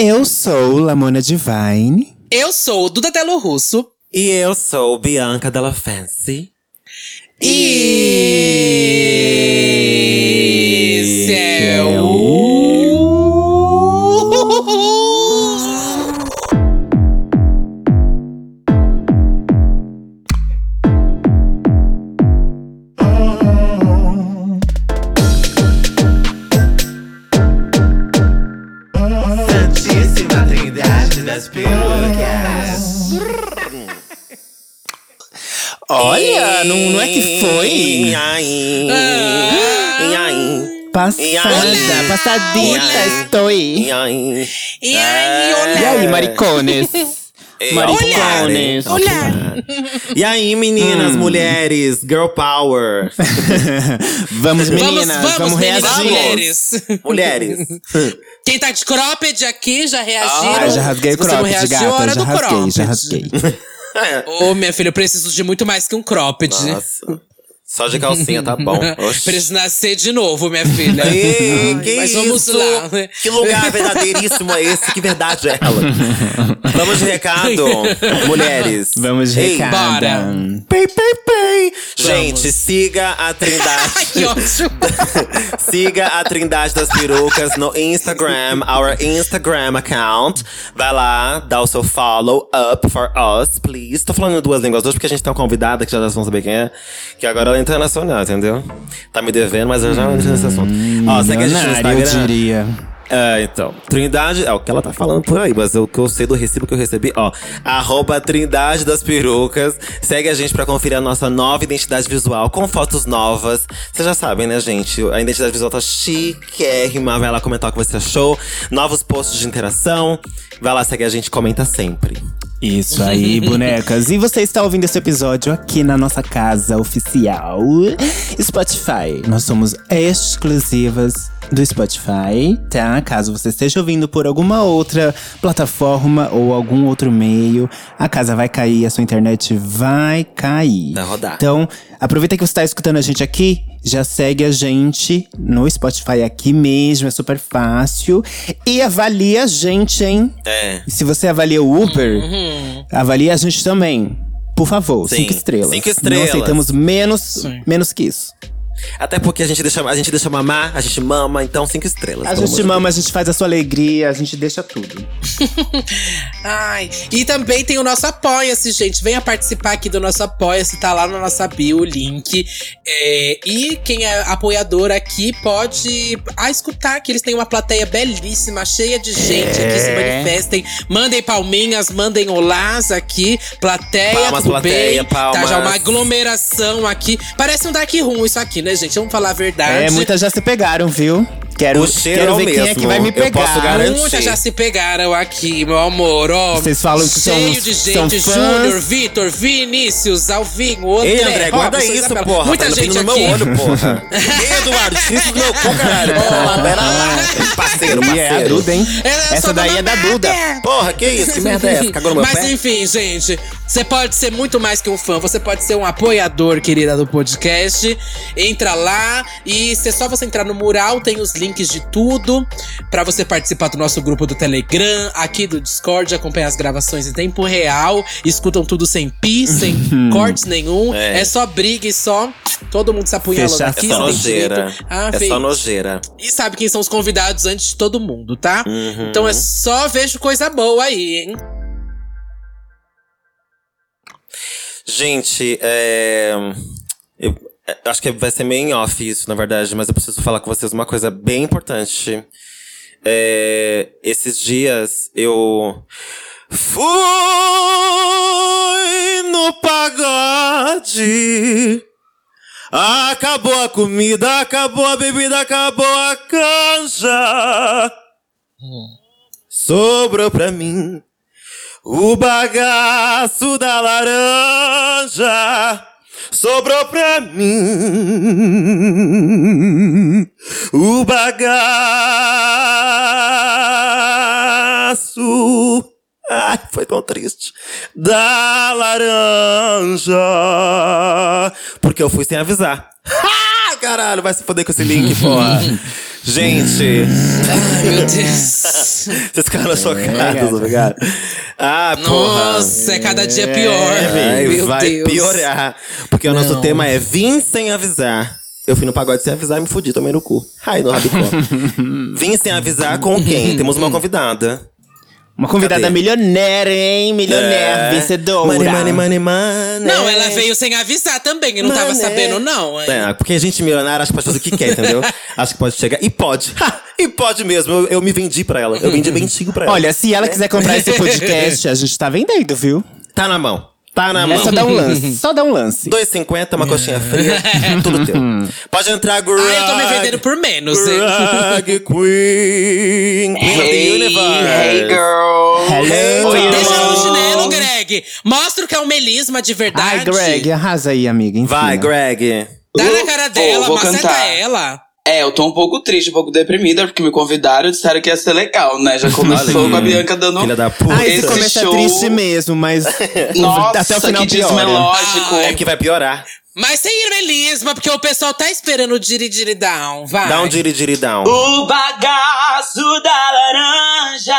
Eu sou Lamona Divine. Eu sou Duda Delo Russo. E eu sou Bianca Della Fancy. E. passadita, estou. E aí, E olha. aí, maricones? Maricones. Olha. E aí, meninas, mulheres, girl power. Vamos, meninas, vamos, vamos, meninas, reagir. mulheres. mulheres. Quem tá de cropped aqui já reagiram. Ah, já rasguei o cropped, reagiu, gata, hora já do rasguei, cropped. já rasguei. Ô, minha filha, eu preciso de muito mais que um cropped. Nossa. Só de calcinha tá bom. Oxi. Preciso nascer de novo, minha filha. Ei, Ai, que mas isso? vamos lá. Que lugar verdadeiríssimo é esse? Que verdade é ela? Vamos de recado, mulheres. Vamos de Ei, recado. bora. Pei, pei, pei. Gente, siga a Trindade. Ai, que ótimo. siga a Trindade das Perucas no Instagram, our Instagram account. Vai lá, dá o seu follow up for us, please. Tô falando duas línguas hoje porque a gente tem uma convidada que já vão saber quem é. Que agora ela é internacional, entendeu? Tá me devendo, mas eu já entro nesse assunto. Ó, segue a gente no Milionária, eu Instagram. diria. É, então. Trindade, é o que ela tá falando por aí, mas o que eu sei do recibo que eu recebi, ó. Arroba Trindade das Perucas. Segue a gente pra conferir a nossa nova identidade visual com fotos novas. Vocês já sabem, né, gente? A identidade visual tá chiquérrima. Vai lá comentar o que você achou. Novos posts de interação. Vai lá, segue a gente, comenta sempre. Isso aí, bonecas. E você está ouvindo esse episódio aqui na nossa casa oficial Spotify. Nós somos exclusivas do Spotify, tá? Caso você esteja ouvindo por alguma outra plataforma ou algum outro meio, a casa vai cair, a sua internet vai cair. Vai rodar. Então, aproveita que você está escutando a gente aqui, já segue a gente no Spotify aqui mesmo, é super fácil. E avalia a gente, hein? É. E se você avalia o Uber, avalie a gente também. Por favor, Sim, cinco estrelas. cinco estrelas. Não aceitamos menos, menos que isso. Até porque a gente deixa, a gente deixa mamar, a gente mama, então cinco estrelas. A gente mama, a gente faz a sua alegria, a gente deixa tudo. Ai, e também tem o nosso Apoia-se, gente. Venha participar aqui do nosso Apoia-se, tá lá na nossa bio o link. É, e quem é apoiador aqui pode ah, escutar que eles têm uma plateia belíssima, cheia de gente aqui. Se manifestem, mandem palminhas, mandem olás aqui. Plateia, Palmas, tudo plateia, bem? Tá já palmas. uma aglomeração aqui. Parece um Dark Room isso aqui, né, gente? Vamos falar a verdade. É, muitas já se pegaram, viu? Quero, O cheiro quero é o ver quem é que mesmo, vai me eu pegar. posso garantir. Muitas já se pegaram aqui, meu amor. Ó, Vocês falam que são- cheio de são gente. fãs. Júnior, Vitor, Vinícius, Alvinho, André. Ei, André, guarda Robson, isso, porra. Muita tá gente no aqui. meu olho, porra. Ei, Eduardo, isso do meu cu, caralho. Pera lá, pera lá. Parceiro, E é a parceiro. Duda, hein? É Essa só daí é da. Duda. Porra, que isso? Que merda é essa? Cagou no meu Mas pé? enfim, gente, você pode ser muito mais que um fã, você pode ser um apoiador, querida, do podcast. Entra lá e se é só você entrar no mural, tem os links de tudo pra você participar do nosso grupo do Telegram, aqui do Discord, acompanhar as gravações em tempo real, escutam tudo sem pi, sem cortes nenhum. É. É. só briga e só todo mundo se apunhalando aqui. É só nojeira. direito a É só nojeira. E sabe quem são os convidados antes de todo mundo, tá? Uhum. Então é só vejo coisa boa aí, hein? Gente, é. Eu é, acho que vai ser meio em off isso, na verdade, mas eu preciso falar com vocês uma coisa bem importante. É, esses dias eu. Fui no pagode. Acabou a comida, acabou a bebida, acabou a canja. Sobrou pra mim o bagaço da laranja sobrou pra mim. O bagaço. Ai, foi tão triste. Da laranja. Porque eu fui sem avisar. Ah, caralho, vai se foder com esse link, porra. Gente, Ai, meu Deus. vocês ficaram chocados, obrigado. Ah, porra. Nossa, é cada dia pior. Ai, meu vai Deus. piorar. Porque o nosso Não. tema é Vim sem avisar. Eu fui no pagode sem avisar e me fudi, tomei no cu. Ai, no rabicó. Vim sem avisar com quem? Temos uma convidada. Uma convidada Cadê? milionária, hein? Milionária, É. vencedora. Money, money, money, money. Não, ela veio sem avisar também, eu não tava Mané. sabendo, não. hein? É, porque a gente milionária acha que pode fazer o que quer, entendeu? acha que pode chegar. E pode. Ha, e pode mesmo. Eu, eu me vendi pra ela. Eu vendi bentinho pra ela. Olha, se ela quiser comprar esse podcast, a gente tá vendendo, viu? Tá na mão. Tá na É mão. só dar um lance. Só dar um lance. 2,50, uma coxinha fria, tudo teu. Pode entrar, Greg. Ah, eu tô me vendendo por menos, hein? Greg Queen. Queen of the Hey, Universe. hey girl. Hello. Oi, Deixa no chinelo, Greg. Mostra o que é um melisma de verdade. Ai, Greg, arrasa aí, amiga. Enfim. Vai, Greg. Dá na cara dela, vou maceta cantar. ela. É, eu tô um pouco triste, um pouco deprimida, porque me convidaram e disseram que ia ser legal, né? Já começou com a aí. Bianca dando Filha da puta. Ah, começo show. é triste mesmo, mas Nossa, até o final que piora. desmelódico. Ai. É que vai piorar. Mas sem melisma, porque o pessoal tá esperando o diri-diri down. Vai. Dá um diri down. O bagaço da laranja.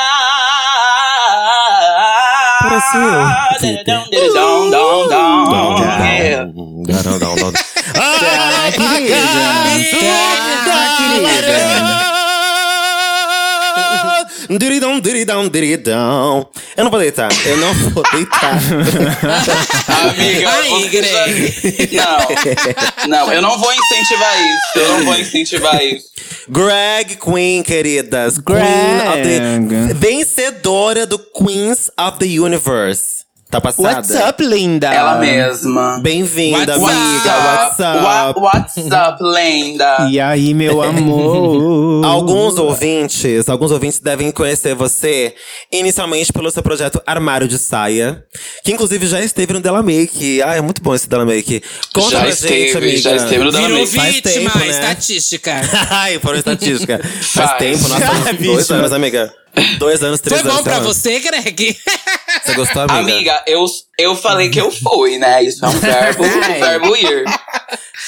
Parece eu, Felipe. Dum, dum, dum, dum. Yeah. Down, down, down. Ah, querida. Ah, querida. Diridão, diridão, diridão. Eu não vou deitar. Eu não vou deitar. Amiga, Aí, Greg. Não, não, eu não vou incentivar isso. Eu não vou incentivar isso. Greg Queen, queridas. Greg. Queen of the... Vencedora do Queens of the Universe. Tá passada? What's up, linda? Ela mesma. Bem-vinda, What's amiga. What's up? What, what's up, lenda? E aí, meu amor? Alguns ouvintes, alguns ouvintes devem conhecer você inicialmente pelo seu projeto Armário de Saia, que inclusive já esteve no Della Make. Ah, é muito bom esse Della Make. Conta Já pra esteve, gente, amiga. já esteve no Della Virou Make. Faz vítima, tempo, né? estatística. Ai, foram estatística. Faz, Faz. tempo, nós dois anos, amiga. Dois anos, três Foi anos. bom pra sei lá. você, Greg? Você gostou, amiga? Amiga, eu, eu falei que eu fui, né? Isso é um verbo, um verbo ir.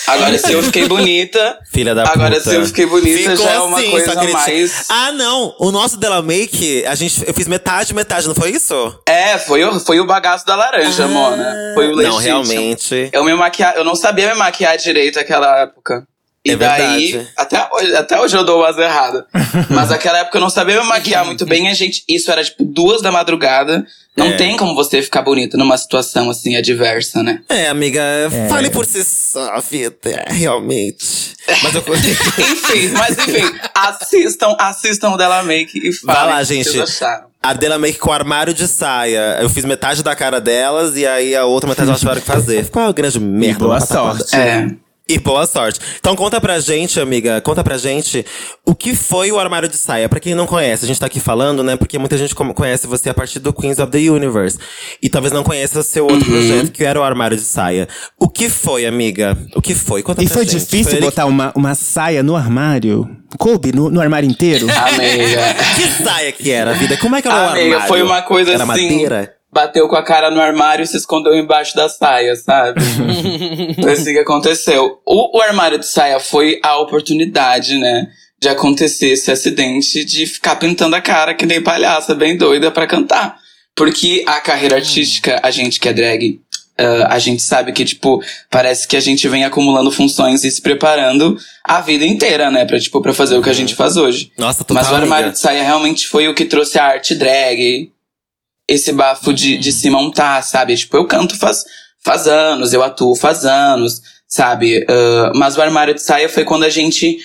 Agora, se eu fiquei bonita, Filha da Agora, puta. se eu fiquei bonita, Ficou já é uma assim, coisa mais- Ah, não. O nosso Della Make, a gente, eu fiz metade, metade, não foi isso? é, foi o, foi o bagaço da laranja, Mona. Foi o legítimo. Não, realmente. Eu, me maquia... eu não sabia me maquiar direito naquela época. E É daí, verdade. até hoje, até hoje eu dou umas erradas. Mas naquela época eu não sabia me maquiar muito bem. A gente, isso era tipo duas da madrugada. Não É. tem como você ficar bonita numa situação assim adversa, né? É, amiga, fale por si só, vida. É, realmente. Mas eu. enfim, mas enfim, assistam, assistam o Della Make e Vai falem lá, o que gente. vocês acharam. A Della Make com armário de saia. Eu fiz metade da cara delas e aí a outra metade elas tiveram que fazer. Ficou uma grande merda. boa uma pataquada. sorte. É. E boa sorte. Então conta pra gente, amiga, conta pra gente o que foi o armário de saia. Pra quem não conhece, a gente tá aqui falando, né? Porque muita gente conhece você a partir do Queens of the Universe. E talvez não conheça o seu outro projeto, que era o armário de saia. O que foi, amiga? O que foi? Conta E pra foi gente. difícil ele- botar uma, uma saia no armário? Coube no, no armário inteiro? Amiga. Que saia que era, vida? Como é que era o Amiga, armário? foi uma coisa era assim. madeira? Bateu com a cara no armário e se escondeu embaixo da saia, sabe? foi assim que aconteceu. O, o armário de saia foi a oportunidade, né? De acontecer esse acidente de ficar pintando a cara que nem palhaça, bem doida pra cantar. Porque a carreira artística, a gente que é drag, ah, a gente sabe que, tipo, parece que a gente vem acumulando funções e se preparando a vida inteira, né? Pra, tipo, pra fazer o que a gente faz hoje. Nossa, total, Mas o armário amiga. de saia realmente foi o que trouxe a arte drag. Esse bafo de, de se montar, sabe? Tipo, eu canto faz, faz anos, eu atuo faz anos, sabe? Ah, mas o armário de saia foi quando a gente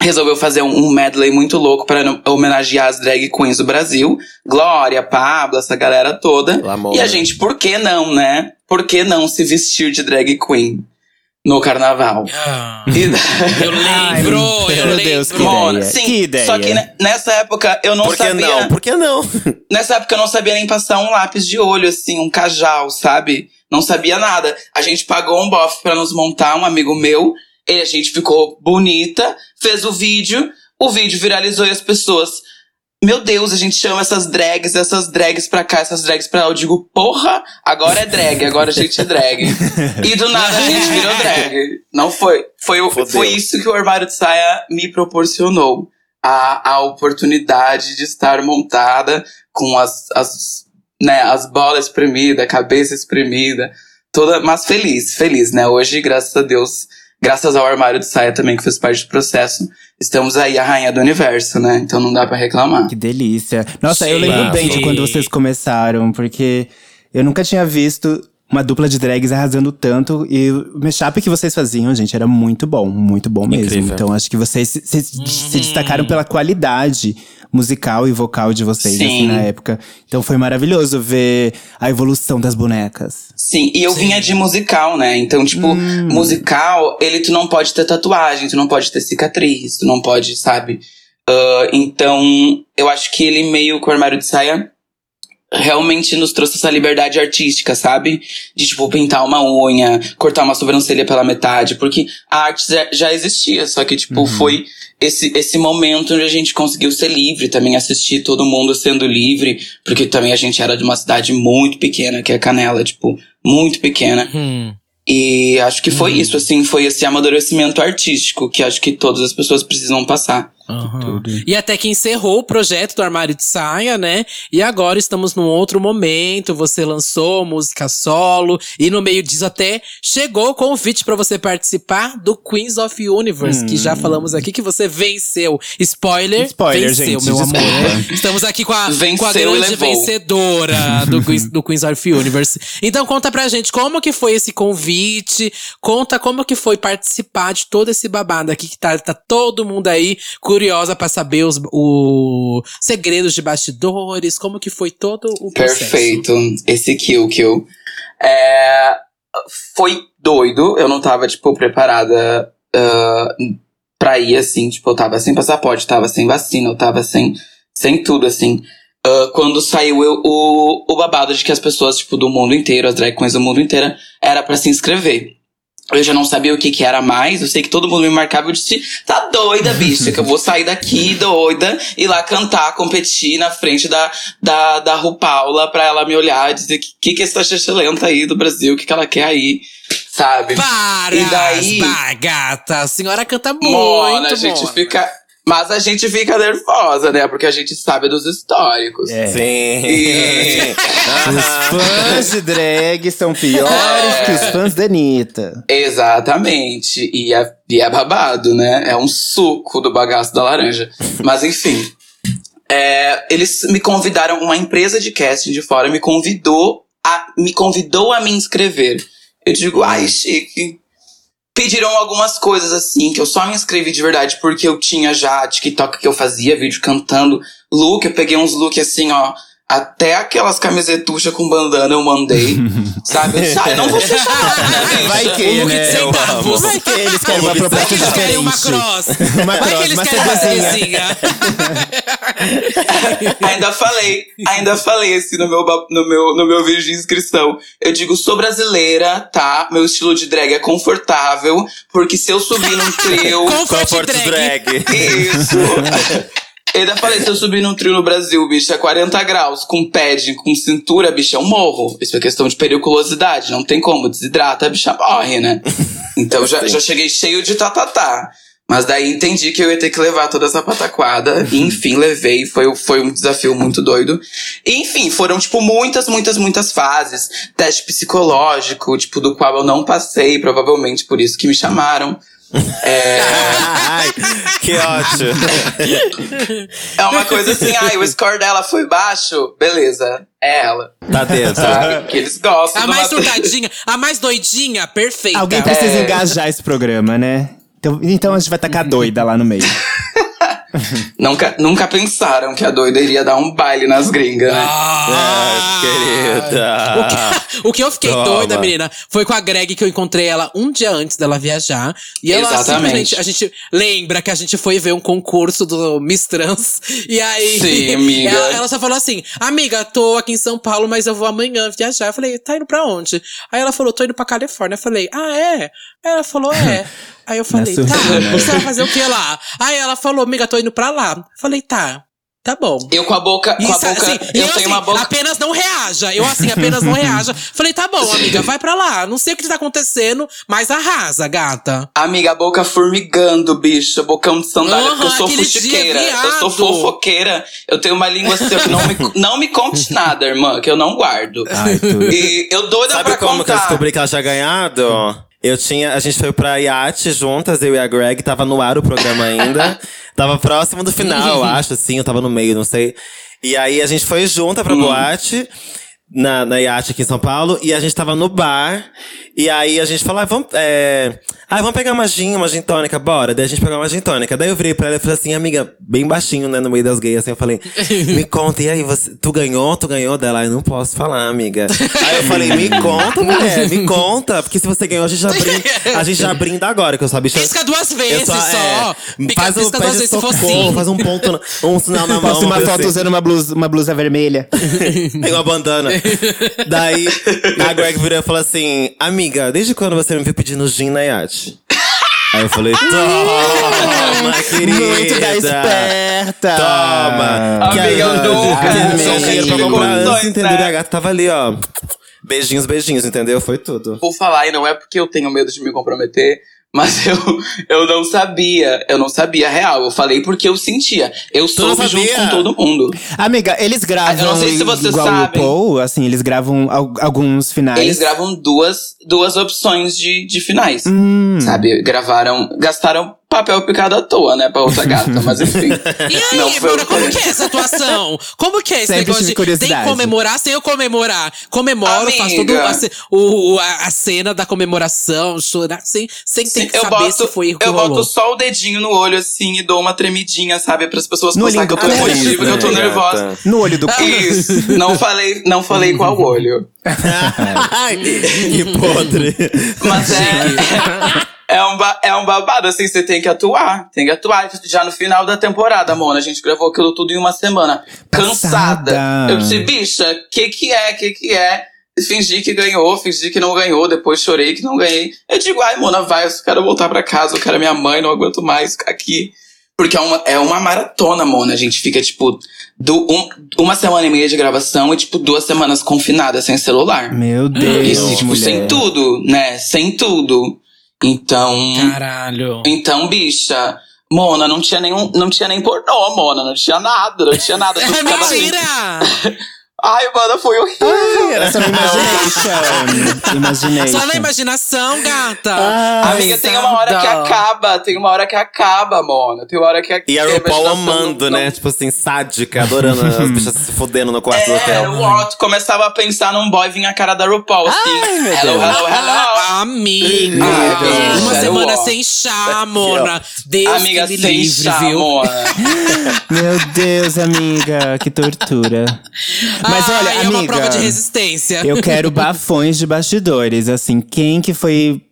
resolveu fazer um, medley muito louco para homenagear as drag queens do Brasil. Glória, Pablo, essa galera toda. Lamona. E a gente, por que não, né? Por que não se vestir de drag queen no carnaval? Ah, E- eu lembro, Ai, eu meu lembro. Deus, que Mona, ideia. sim, Que ideia. Só que ne- nessa época eu não Por que sabia. não? Por que não? Nessa época eu não sabia nem passar um lápis de olho, assim, um cajal, sabe? Não sabia nada. A gente pagou um bofe pra nos montar, um amigo meu. E a gente ficou bonita, fez o vídeo. O vídeo viralizou e as pessoas. Meu Deus, a gente chama essas drags, essas drags pra cá, essas drags pra lá. Eu digo, porra, agora é drag, agora a gente é drag. e do nada a gente virou drag. Não foi. Foi, foi isso que o armário de saia me proporcionou. A, a oportunidade de estar montada com as, as, né, as bolas espremidas, a cabeça espremida, toda, mas feliz, feliz, né? Hoje, graças a Deus, graças ao armário de saia também, que fez parte do processo, estamos aí a rainha do universo, né? Então não dá para reclamar. Que delícia. Nossa, Sim. eu lembro bem de quando vocês começaram, porque eu nunca tinha visto uma dupla de drags arrasando tanto. E o mashup que vocês faziam, gente, era muito bom, muito bom mesmo. Incrível. Então acho que vocês se, se, se destacaram pela qualidade musical e vocal de vocês, assim, na época. Então foi maravilhoso ver a evolução das bonecas. Sim, e eu Sim. vinha de musical, né? Então, tipo, hum. musical, ele tu não pode ter tatuagem, tu não pode ter cicatriz, tu não pode, sabe? Uh, então, eu acho que ele meio com o armário de saia realmente nos trouxe essa liberdade artística, sabe? De, tipo, pintar uma unha, cortar uma sobrancelha pela metade, porque a arte já existia, só que, tipo, uhum. foi esse, esse momento onde a gente conseguiu ser livre, também assistir todo mundo sendo livre, porque também a gente era de uma cidade muito pequena, que é Canela, tipo, muito pequena. Uhum. E acho que foi uhum. isso, assim, foi esse amadurecimento artístico que acho que todas as pessoas precisam passar. Uhum. E até que encerrou o projeto do Armário de Saia, né? E agora estamos num outro momento. Você lançou música solo. E no meio disso até chegou o convite para você participar do Queens of Universe, hum. que já hum. falamos aqui que você venceu. Spoiler, Spoiler venceu, gente, meu desculpa. amor. Estamos aqui com a, com a grande vencedora do, Queens, do Queens of Universe. Então conta pra gente como que foi esse convite. Conta como que foi participar de todo esse babado aqui que tá, tá todo mundo aí curiosa para saber os o, segredos de bastidores, como que foi todo o processo. Perfeito. Esse kill, kill. É, foi doido. Eu não tava, tipo, preparada uh, pra ir, assim. Tipo, eu tava sem passaporte, tava sem vacina, eu tava sem, sem tudo, assim. Uh, quando saiu eu, o, o babado de que as pessoas, tipo, do mundo inteiro, as drag queens do mundo inteiro, era para se inscrever. Eu já não sabia o que que era mais. Eu sei que todo mundo me marcava. Eu disse: tá doida, bicha, que eu vou sair daqui doida e lá cantar, competir na frente da, da, da Ru Paula pra ela me olhar e dizer: que que, que essa lenta aí do Brasil, o que, que ela quer aí, sabe? Para! E daí. gata, a senhora canta muito. Mona, a gente mona. fica. Mas a gente fica nervosa, né? Porque a gente sabe dos históricos. É. Sim. E... os fãs de drag são piores é. que os fãs da Anitta. Exatamente. E é, e é babado, né? É um suco do bagaço da laranja. Mas enfim. É, eles me convidaram, uma empresa de casting de fora me convidou a, me convidou a me inscrever. Eu digo, ai, chique pediram algumas coisas assim, que eu só me inscrevi de verdade porque eu tinha já TikTok que eu fazia, vídeo cantando, look, eu peguei uns look assim, ó. Até aquelas camisetuchas com bandana eu mandei. sabe? Eu disse, ah, não vou fechar né, Vai que, né? Centavos. Vai que eles querem uma proposta diferente. Vai que eles querem uma cross. uma cross, Vai que eles querem uma ainda falei, ainda falei assim no meu, no meu, no meu vídeo de inscrição. Eu digo, sou brasileira, tá? Meu estilo de drag é confortável, porque se eu subir num trio. Comfort drag. drag. Isso. Ainda falei, se eu subir num trio no Brasil, bicho, é 40 graus, com pad, com cintura, bicho, é um morro. Isso é questão de periculosidade, não tem como, desidrata, a bicha morre, né? Então já, já cheguei cheio de tatatá. Mas daí entendi que eu ia ter que levar toda essa pataquada. E enfim, levei. Foi, foi um desafio muito doido. E, enfim, foram, tipo, muitas, muitas, muitas fases. Teste psicológico, tipo, do qual eu não passei, provavelmente por isso que me chamaram. É... Ai, que ótimo. É uma coisa assim, ai, o score dela foi baixo, beleza, é ela. Tá dentro. Sabe? Que eles gostam. A mais surtadinha, a mais doidinha, perfeita. Alguém precisa é... engajar esse programa, né? Então, então a gente vai tacar doida lá no meio. nunca, nunca pensaram que a doida iria dar um baile nas gringas, né? Ah, querida. O que, o que eu fiquei Toma. doida, menina, foi com a Greg que eu encontrei ela um dia antes dela viajar. E ela Exatamente. simplesmente. A gente lembra que a gente foi ver um concurso do Miss Trans. E aí. Sim, amiga. Ela, ela só falou assim: Amiga, tô aqui em São Paulo, mas eu vou amanhã viajar. Eu falei, tá indo pra onde? Aí ela falou, tô indo pra Califórnia. Eu falei, ah, é? Ela falou, é. Aí eu falei, tá, você vai fazer o que lá? Aí ela falou, amiga, tô indo pra lá. Falei, tá. Tá bom. Eu com a boca, com a Isso, boca, assim, eu eu, tenho assim, uma boca. apenas não reaja. Eu assim, apenas não reaja. Falei, tá bom, amiga, vai pra lá. Não sei o que tá acontecendo, mas arrasa, gata. Amiga, a boca formigando, bicho. Bocão de sandália, Aham, porque eu sou fuxiqueira. dia, eu sou fofoqueira. Eu tenho uma língua assim que não me, não me conte nada, irmã, que eu não guardo. Ai, tudo. E eu doida Sabe pra como que eu contar. descobri que ela tinha ganhado? Eu tinha. A gente foi pra iate juntas, eu e a Greg, tava no ar o programa ainda. tava próximo do final, eu acho, assim, eu tava no meio, não sei. E aí a gente foi junta pra boate. Na, na iate aqui em São Paulo, e a gente tava no bar, e aí a gente falou, ah, vamos, é, ah, vamos pegar uma gin, uma gin tônica, bora. Daí a gente pegou uma gin tônica. Daí eu virei pra ela e falei assim, amiga, bem baixinho, né, no meio das gays, assim, eu falei, me conta, e aí, você, tu ganhou, tu ganhou dela? Eu não posso falar, amiga. aí eu falei, me conta, mulher, me conta, porque se você ganhou, a gente já brinda, a gente já brinda agora, que eu sabia. Pisca duas vezes só. Pica, faz pisca duas pede vezes se for socorro, faz um ponto, um sinal na mão. Posta uma assim. foto usando uma blusa, uma blusa vermelha. Tem uma bandana. Daí a Greg virou e falou assim: Amiga, desde quando você me viu pedindo gin na iate? Aí eu falei, toma, querida. Muito da esperta. Toma. Amiga, eu Que nunca- que nunca dinheiro pra comprar antes, entendeu? né? E a gata tava ali, ó. Beijinhos, beijinhos, entendeu? Foi tudo. Vou falar, e não é porque eu tenho medo de me comprometer, mas eu, eu não sabia. Eu não sabia real. Eu falei porque eu sentia. Eu não soube junto com todo mundo. Amiga, eles gravam eu não sei se vocês igual sabem. o Paul, assim, eles gravam al- alguns finais. Eles gravam duas, duas opções de, de finais. Hum. Sabe? Gravaram. Gastaram papel picado à toa, né? Pra outra gata, mas enfim. E aí, Não foi Bruna, o como que- que é essa atuação? Como que é esse Sempre negócio de sem comemorar, sem eu comemorar? Comemoro, faço Amiga. todo a, ce- o, o- a, a cena da comemoração, chorar, sem, sem ter que eu saber boto, se foi eu rolou. boto só o dedinho no olho assim e dou uma tremidinha, sabe? Para as pessoas No pensarem que eu tô emotiva, que eu tô né, nervosa. No olho do Isso. Não falei, não falei qual olho. Que podre. Mas é. É um, é um babado, assim, você tem que atuar. Tem que atuar. Já no final da temporada, Mona, a gente gravou aquilo tudo em uma semana. Cansada. Passada. Eu disse, bicha, que que é, que que é? Fingi que ganhou, fingi que não ganhou, depois chorei que não ganhei. Eu digo, ai, Mona, vai, eu quero voltar pra casa, eu quero minha mãe, não aguento mais ficar aqui. Porque é uma, é uma maratona, Mona. A gente fica, tipo, do, um- uma semana e meia de gravação e, tipo, duas semanas confinadas sem celular. Meu Deus, Isso, tipo, mulher. sem tudo, né? Sem tudo. Então. Caralho. Então, bicha. Mona, não tinha nenhum. Não tinha nem pornô, Mona. Não tinha nada, não tinha nada. É ficava assim, mentira! Ai, Mona, foi horrível. Era só no imagination. imagination. Só na imaginação, gata. Ah, Amiga, tem uma hora que acaba. Tem uma hora que acaba, Mona. Tem uma hora que E a RuPaul imaginação amando, não- né? Tipo assim, sádica, adorando as bichas se fodendo no quarto do É, hotel. o Otto começava a pensar num boy vinha a cara da RuPaul, assim. Ai, meu hello, Deus. hello, hello. Ah, amiga. Ah, Uma semana sem chá, Mona. Deus Amiga, que me sem livre, chá, viu? Mona. Meu Deus, amiga, que tortura. Mas Ai, olha, é amiga, uma prova de resistência. eu quero bafões de bastidores. Assim, quem que foi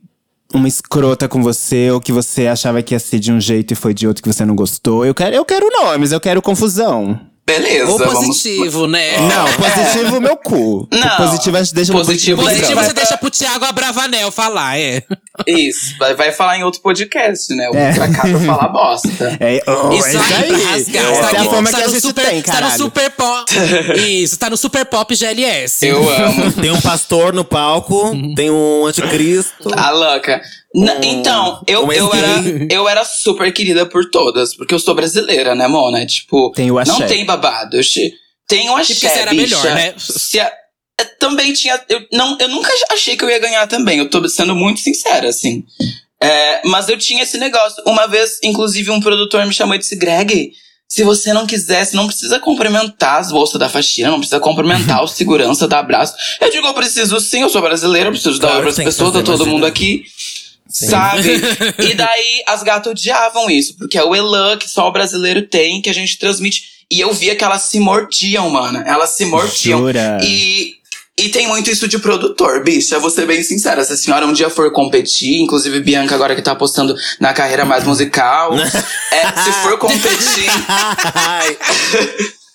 uma escrota com você ou que você achava que ia ser de um jeito e foi de outro que você não gostou? Eu quero, eu quero nomes, eu quero confusão. Beleza, Ou vamos. positivo, né? Não, positivo meu cu. Não, positivo a gente deixa no positivo positivo. Positivo você deixa pro Thiago Abravanel falar, é. Isso, vai, vai falar em outro podcast, né? O É. pra cá pra falar bosta. É, oh, Isso é aí, pra rasgar. Essa Tá é a forma tá que a no gente super, tem, Tá no caralho. super pop. Isso, tá no super pop GLS. Eu amo. Tem um pastor no palco, tem um anticristo. A louca. N- Um- então, eu, um eu, era, eu era super querida por todas, porque eu sou brasileira, né, Mona? Tipo, Tem não tem babado. Tem o axé, porque você era bicha. melhor, né? Se a- é, também tinha. Eu, não, eu nunca achei que eu ia ganhar também. Eu tô sendo muito sincera, assim. É, mas eu tinha esse negócio. Uma vez, inclusive, um produtor me chamou e disse: Greg, se você não quisesse, não precisa cumprimentar as bolsas da faxina, não precisa cumprimentar o segurança, dar abraço. Eu digo, eu preciso sim, eu sou brasileira, eu preciso dar Claro que pras tem que pessoas, tá todo mundo aqui. Sim. Sabe? e daí as gatas odiavam isso, porque é o elan que só o brasileiro tem, que a gente transmite. E eu via que elas se mordiam, mano. Elas se mordiam. Jura? E, e tem muito isso de produtor, bicha. Vou ser bem sincera. Se a senhora um dia for competir, inclusive Bianca agora que tá apostando na carreira mais musical, é, se for competir.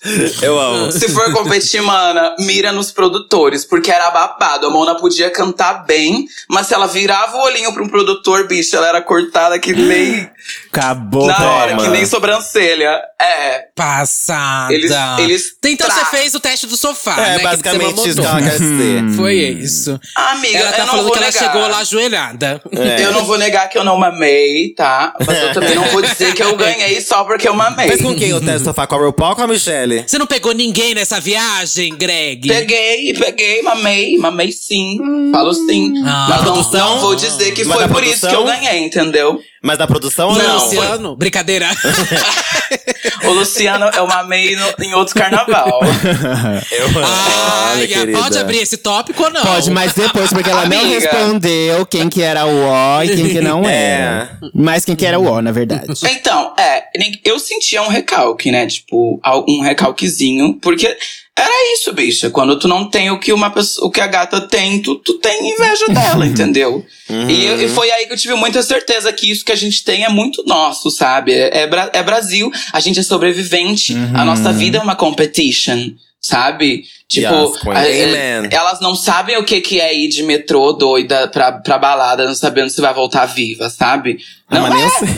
Eu amo. Se for competir, mana, mira nos produtores, porque era babado. A Mona podia cantar bem, mas se ela virava o olhinho pra um produtor, bicho, ela era cortada que nem. Acabou, na hora, que nem sobrancelha. É. Passada. Eles. eles Então tra- você fez o teste do sofá, É, né? que basicamente você isso que ela quer dizer. Foi isso. Amiga, ela tá eu não falando vou que ela negar. chegou lá ajoelhada. É. Eu não vou negar que eu não mamei, tá? Mas eu também não vou dizer que eu ganhei só porque eu mamei. Mas com quem o teste do sofá? Com a RuPaul ou com a Michelle? Você não pegou ninguém nessa viagem, Greg? Peguei, peguei, mamei, mamei sim. Falo sim. Ah. Mas não, produção? não vou dizer que Mas foi por isso que eu produção? ganhei, entendeu? Mas da produção ou Não, não? Luciano? Brincadeira. O Luciano eu mamei no- em outro carnaval. Eu Ai, querida. pode abrir esse tópico ou não? Pode, mas depois, porque ela não Amiga. respondeu quem que era o O e quem que não É. era. Mas quem que era o O, na verdade. Então, é, eu sentia um recalque, né? Tipo, um recalquezinho, porque era isso, bicha. Quando tu não tem o que uma pessoa, o que a gata tem, tu, tu tem inveja dela, entendeu? E, eu- e foi aí que eu tive muita certeza que isso que a gente tem é muito nosso, sabe? É, é, é Brasil, a gente é sobrevivente, a nossa vida é uma competition. Sabe? Tipo, Yes, é- elas não sabem o que, que é ir de metrô doida pra, pra balada, não sabendo se vai voltar viva, sabe? Ah, Não é.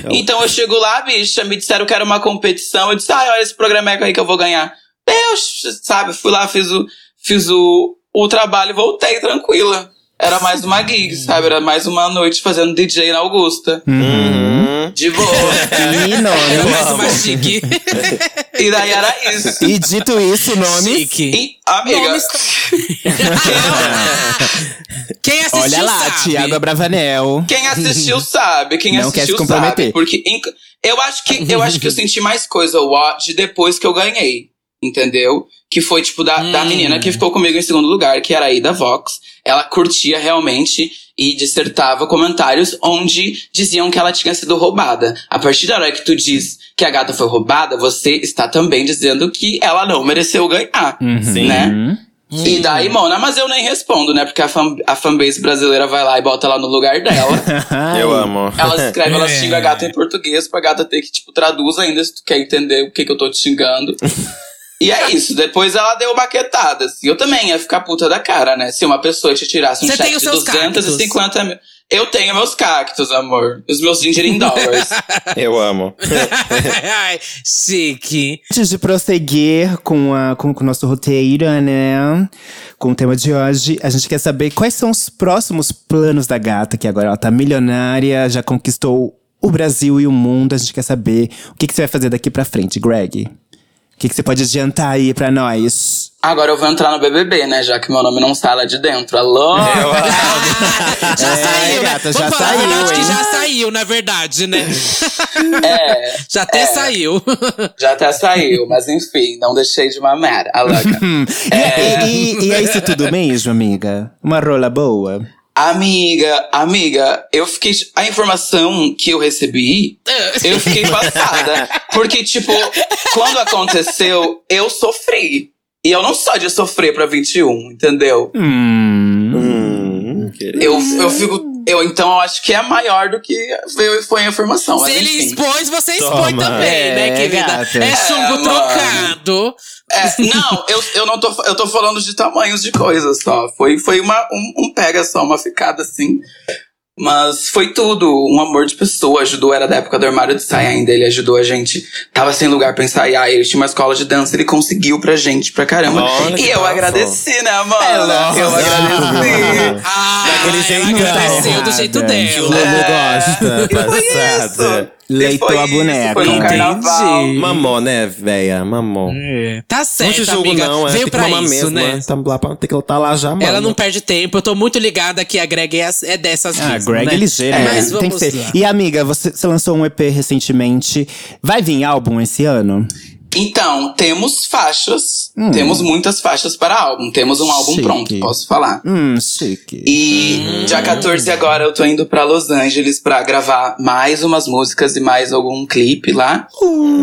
eu. Então eu chego lá, bicha, me disseram que era uma competição. Eu disse, ai, olha esse programeco aí que eu vou ganhar. Deus, sabe? Fui lá, fiz o, fiz o, o trabalho e voltei tranquila. Era mais uma gig, sabe? Era mais uma noite fazendo DJ na Augusta. Uhum. De boa. Menino, Era eu mais uma chique. e daí era isso. E dito isso, nome. chique. E, amiga, Nomes- Quem assistiu Olha lá, sabe. Tiago Abravanel. Quem assistiu sabe, quem Não quer assistiu se comprometer. sabe. Porque em- eu acho que eu acho que eu senti mais coisa watch depois que eu ganhei. Entendeu? Que foi, tipo, da, da Hum. menina que ficou comigo em segundo lugar, que era a Ida Vox. Ela curtia realmente e dissertava comentários onde diziam que ela tinha sido roubada. A partir da hora que tu diz que a gata foi roubada, você está também dizendo que ela não mereceu ganhar. Sim. Né? Uhum. E daí, Mona, mas eu nem respondo, né? Porque a, fan, a fanbase brasileira vai lá e bota ela no lugar dela. Eu amo. Ela escreve, ela É. xinga a gata em português pra gata ter que, tipo, traduz ainda se tu quer entender o que, que eu tô te xingando. e é isso. Depois ela deu baquetada. Assim. Eu também ia ficar puta da cara, né? Se uma pessoa te tirasse um Você tem cheque os de seus 250 mil. Eu tenho meus cactos, amor. Os meus ginger in dollars. Eu amo. Ai, chique. Antes de prosseguir com, a, com, com o nosso roteiro, né? Com o tema de hoje, a gente quer saber quais são os próximos planos da gata, que agora ela tá milionária, já conquistou o Brasil e o mundo. A gente quer saber o que, que você vai fazer daqui pra frente, Greg. O que, que você pode adiantar aí pra nós? Agora eu vou entrar no BBB, né? Já que meu nome não sai lá de dentro. Alô? já É, saiu, né? gata, já Vamos falar a saiu, verdade que hein? já saiu, na verdade, né? É. Já até É. saiu. Já até saiu, mas enfim, não deixei de mamar. A louca. E, e, e é isso tudo mesmo, amiga? Uma rola boa? Amiga, amiga, eu fiquei. A informação que eu recebi, eu fiquei passada. Porque, tipo, quando aconteceu, eu sofri. E eu não sou de sofrer pra 21, entendeu? Hum. Hum. Eu, eu fico. Eu, então, eu acho que é maior do que veio, foi a informação. Se Mas, ele enfim. expôs, você expõe Toma. também, né, É, querida? gata. É chumbo É, mano. trocado. É, não, eu, eu não tô. Eu tô falando de tamanhos de coisas só. Foi, foi uma, um, um pega só, uma ficada assim. Mas foi tudo. Um amor de pessoa. Ajudou, era da época do armário de saia ainda. Ele ajudou a gente. Tava sem lugar pra ensaiar. Ele tinha uma escola de dança. Ele conseguiu pra gente pra caramba. Olha e eu bafo. agradeci, né, mano? lógico. eu agradeci. Ah, Daquele ela jeitão. agradeceu do jeito É. Que o dela. Lobo gosta, passada. Leitou a boneca. Foi Entendi. Mamou, né, véia? Mamou. Tá Não certo, te julgo, amiga. não. É, Veio tem pra mamar isso, mesmo, né? Tá lá pra ter que estar lá já, mano. Ela não perde tempo. Eu tô muito ligada que a Greg é, é dessas Ah, mesmo, Greg né? é ligeiro, né? Mas Tem vamos que ser. lá. E amiga, você, você lançou um EP recentemente. Vai vir álbum esse ano? Então, temos faixas. Hum. Temos muitas faixas para álbum. Temos um álbum Chique. pronto, posso falar. Hum, chique. E dia 14 agora eu tô indo pra Los Angeles pra gravar mais umas músicas e mais algum clipe lá.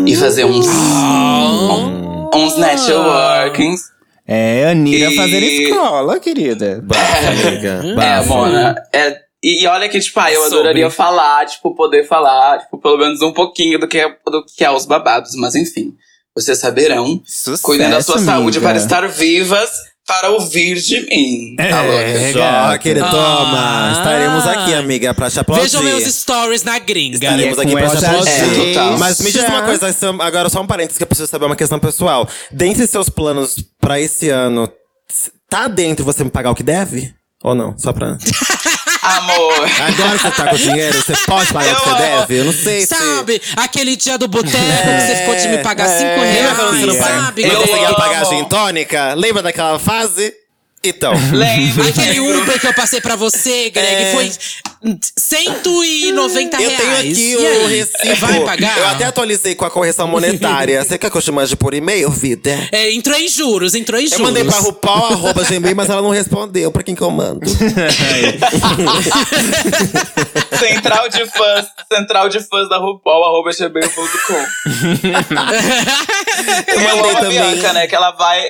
E fazer uns, Ah. uns networkings. É, Anitta E- fazendo escola, querida. Bafo, amiga. É. Mona. É, e, e olha que, tipo, ah, eu Sobre. adoraria falar, tipo, poder falar, tipo, pelo menos um pouquinho do que é, do que é os babados, mas enfim. Vocês saberão. Sucesso, Cuidem da sua amiga. saúde para estar vivas, para ouvir de mim. É, Tá louca? Jó, querida, toma. Ah. Estaremos aqui, amiga, pra te aplaudir. Vejam meus stories na gringa. Estaremos é aqui pra te aplaudir. É, total. Mas me diz uma coisa, agora só um parênteses que eu preciso saber uma questão pessoal. Dentre seus planos pra esse ano, tá dentro você me pagar o que deve? Ou não? Só pra. Amor. Agora que você tá com dinheiro, você pode pagar o que você deve? Eu não sei se. Sabe, aquele dia do boteco que você ficou de me pagar cinco Lembra reais. não, paga- sabe? não Eu conseguia amo. pagar a gin tônica? Lembra daquela fase? Então. Lembra? Aquele Uber que eu passei pra você, Greg, É. foi 190 Eu reais. tenho aqui o aí? recibo. Vai pagar? Eu até atualizei com a correção monetária. Você quer que eu te mande por e-mail, vida? É, entrou em juros, entrou em Eu juros. mandei pra RuPaul, arroba gmail, mas ela não respondeu. Pra quem que eu mando? Central de fãs, central de fãs da RuPaul, arroba gmail.com. Eu Eu mandei também. Bianca, né? Que ela vai.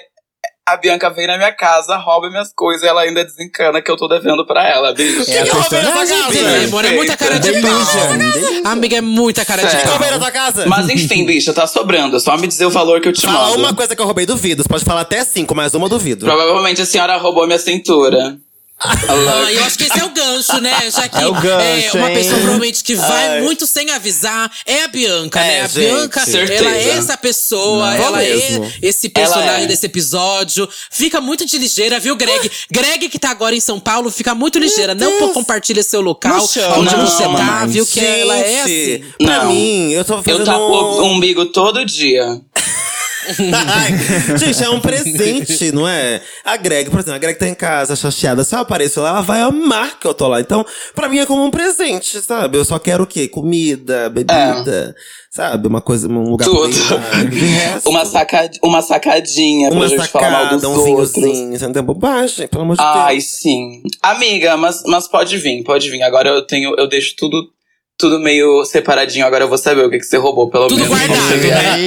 A Bianca vem na minha casa, rouba minhas coisas e ela ainda desencana que eu tô devendo pra ela, bicho. É a que roubei na tua personagem casa? dele. Sim, amor, é muita cara de pau. Amiga, é muita cara de pau. roubei na tua casa? Mas enfim, bicho, tá sobrando. É só me dizer o valor que eu te Fala mando. uma coisa que eu roubei, duvido. Você pode falar até cinco, mas uma eu duvido. Provavelmente a senhora roubou minha cintura. Ah, eu acho que esse é o gancho, né? Já que É o gancho, uma hein? pessoa provavelmente que vai muito sem avisar é a Bianca, É, né? A gente, Bianca, certeza. ela é essa pessoa, Não, ela mesmo. é esse personagem é. desse episódio. Fica muito de ligeira, viu, Greg? Greg, que tá agora em São Paulo, fica muito ligeira. Não Deus. compartilha seu local, onde não você tá, mais. viu? Que ela é assim. Gente, Pra Não. mim, eu tô fazendo... Eu tapo o umbigo todo dia. Ai, gente, é um presente, não é? A Greg, por exemplo, a Greg tá em casa, chateada. Se eu aparecer lá, ela vai amar que eu tô lá. Então, pra mim é como um presente, sabe? Eu só quero o quê? Comida, bebida, sabe? Uma coisa, um lugar Tudo. resto, Uma, saca, uma sacadinha uma pra gente falar mal dos sacada, um outros. Você não tem bobagem, pelo amor de Ai, Deus. sim. Amiga, mas, mas pode vir, pode vir. Agora eu tenho, eu deixo tudo, tudo meio separadinho. Agora eu vou saber o que, que você roubou, pelo Tudo menos. guardado, né?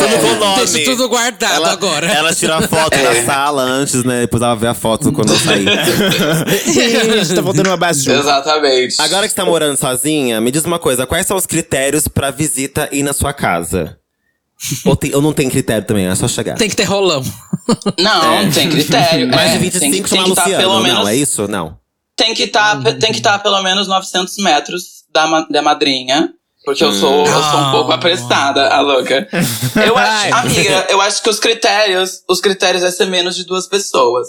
Tudo com nome. Deixa tudo guardado Ela, agora. ela tira a foto É. da sala antes, né? Depois ela vê a foto quando eu sair. Gente, tá faltando uma baju. Exatamente. Agora que você tá morando sozinha, me diz uma coisa: quais são os critérios pra visita ir na sua casa? Ou, tem, ou não tem critério também, é só chegar. Tem que ter rolão. Não, tem critério. Mais é, de 25 tem, que- tem que tá pelo menos, Não, é isso? Não. Tem que estar tem que tá pelo menos 900 metros da, da madrinha. Porque eu sou, eu sou um Ah. pouco apressada, a louca. Eu acho, amiga, eu acho que os critérios, os critérios é ser menos de duas pessoas.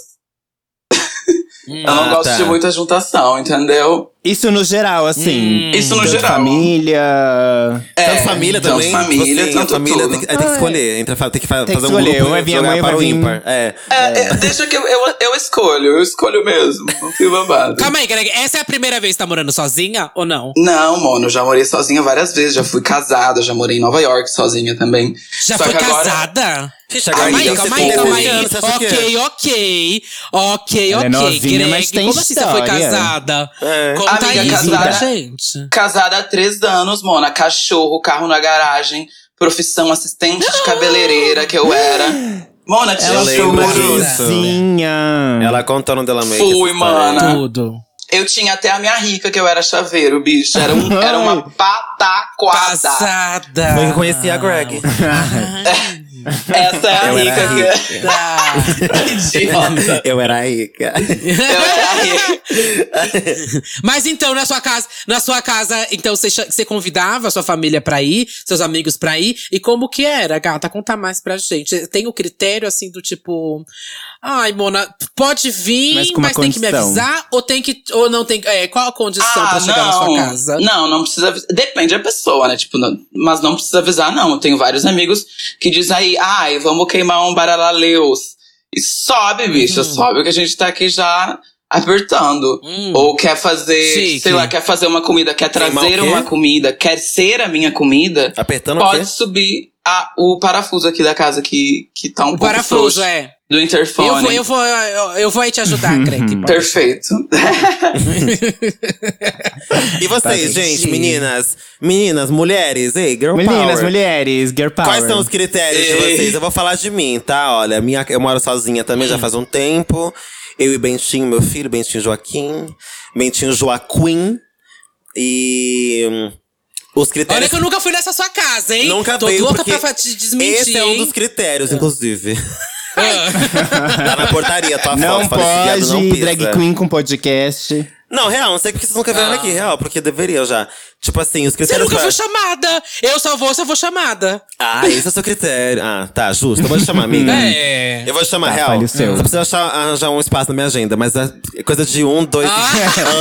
Eu não Ah, gosto tá. de muita juntação, entendeu? Isso no geral, assim. Hum. Isso no geral. família. É, tanto família tanto também. família, tanto família tudo. tem que, aí tem que escolher. Entre, tem que fa- Tem que fazer um escolher, grupo ou é minha mãe para o ímpar. É. É, é, deixa que eu, eu, eu escolho, eu escolho mesmo. Não tem babado. Calma aí, Greg. Essa é a primeira vez que tá morando sozinha ou não? Não, mano, eu já morei sozinha várias vezes. Já fui casada, já morei em Nova York sozinha também. Já Só foi que agora- casada? Gente, Calma agora aí, calma 70 aí, calma aí. é? Ok, ok. Ok, Ela é ok. novinha, Greg, mas tem como assim você foi história. casada? É. Conta Amiga, aí casada- pra gente. Casada há três anos, Mona. Cachorro, carro na garagem, profissão assistente de cabeleireira que eu era. Mona, tinha Ela disso. Vizinha. Ela contando dela mesma. Fui, mana. Tudo. Eu tinha até a minha rica, que eu era chaveiro, bicho. Era, um, era uma pataquada. Passada. Foi que eu conheci a Greg. Essa é a Eu rica que. Idiota. Eu era rica. Eu era a rica. Mas então, na sua casa, na sua casa, então você, você convidava a sua família pra ir, seus amigos pra ir, e como que era, gata? Conta mais pra gente. Tem o critério assim do tipo, ai, Mona, pode vir, Mas mas, com uma tem que me avisar ou tem que ou não tem, é, qual a condição pra chegar na sua casa? Ah, Não, não precisa avisar. Depende da pessoa, né? Tipo, não- mas não precisa avisar, não. Eu tenho vários amigos que dizem aí, ai, vamos queimar um baralaleus. E sobe, bicho, Uhum. sobe que a gente tá aqui já apertando. Hum. Ou quer fazer, Chique. sei lá, quer fazer uma comida, quer trazer uma comida, quer ser a minha comida, Apertando o pode quê? subir a, o parafuso aqui da casa que, que tá um O pouco parafuso, frouxo. é. Do interfone. Eu vou, eu vou, eu, eu vou aí te ajudar, Greg. Perfeito. E vocês, Tá, gente, meninas, meninas, mulheres, ei, girl Meninas, power. mulheres, girl power. Quais são os critérios de Ei. vocês? Eu vou falar de mim, tá? Olha, minha, eu moro sozinha também já faz um tempo. Eu e Bentinho, meu filho, Bentinho Joaquim. Bentinho Joaquim. E. Os critérios. Olha que eu nunca fui nessa sua casa, hein? Nunca Tô veio louca pra te desmentir, Esse é um dos critérios, inclusive. Ah. tá na portaria, tua Não foto. Esse viado não pode drag queen com podcast. Não, real, não sei porque vocês nunca vieram Ah. aqui, real, porque deveria já. Tipo assim, os Você critérios. nunca pra- foi chamada. Eu só vou se eu for chamada. Ah, esse é o seu critério. Ah, tá, justo. Eu vou te chamar, amiga. É. Eu vou te chamar, Tá, real. fale o seu. Você precisa achar, arranjar um espaço na minha agenda, mas é coisa de um, dois Ah,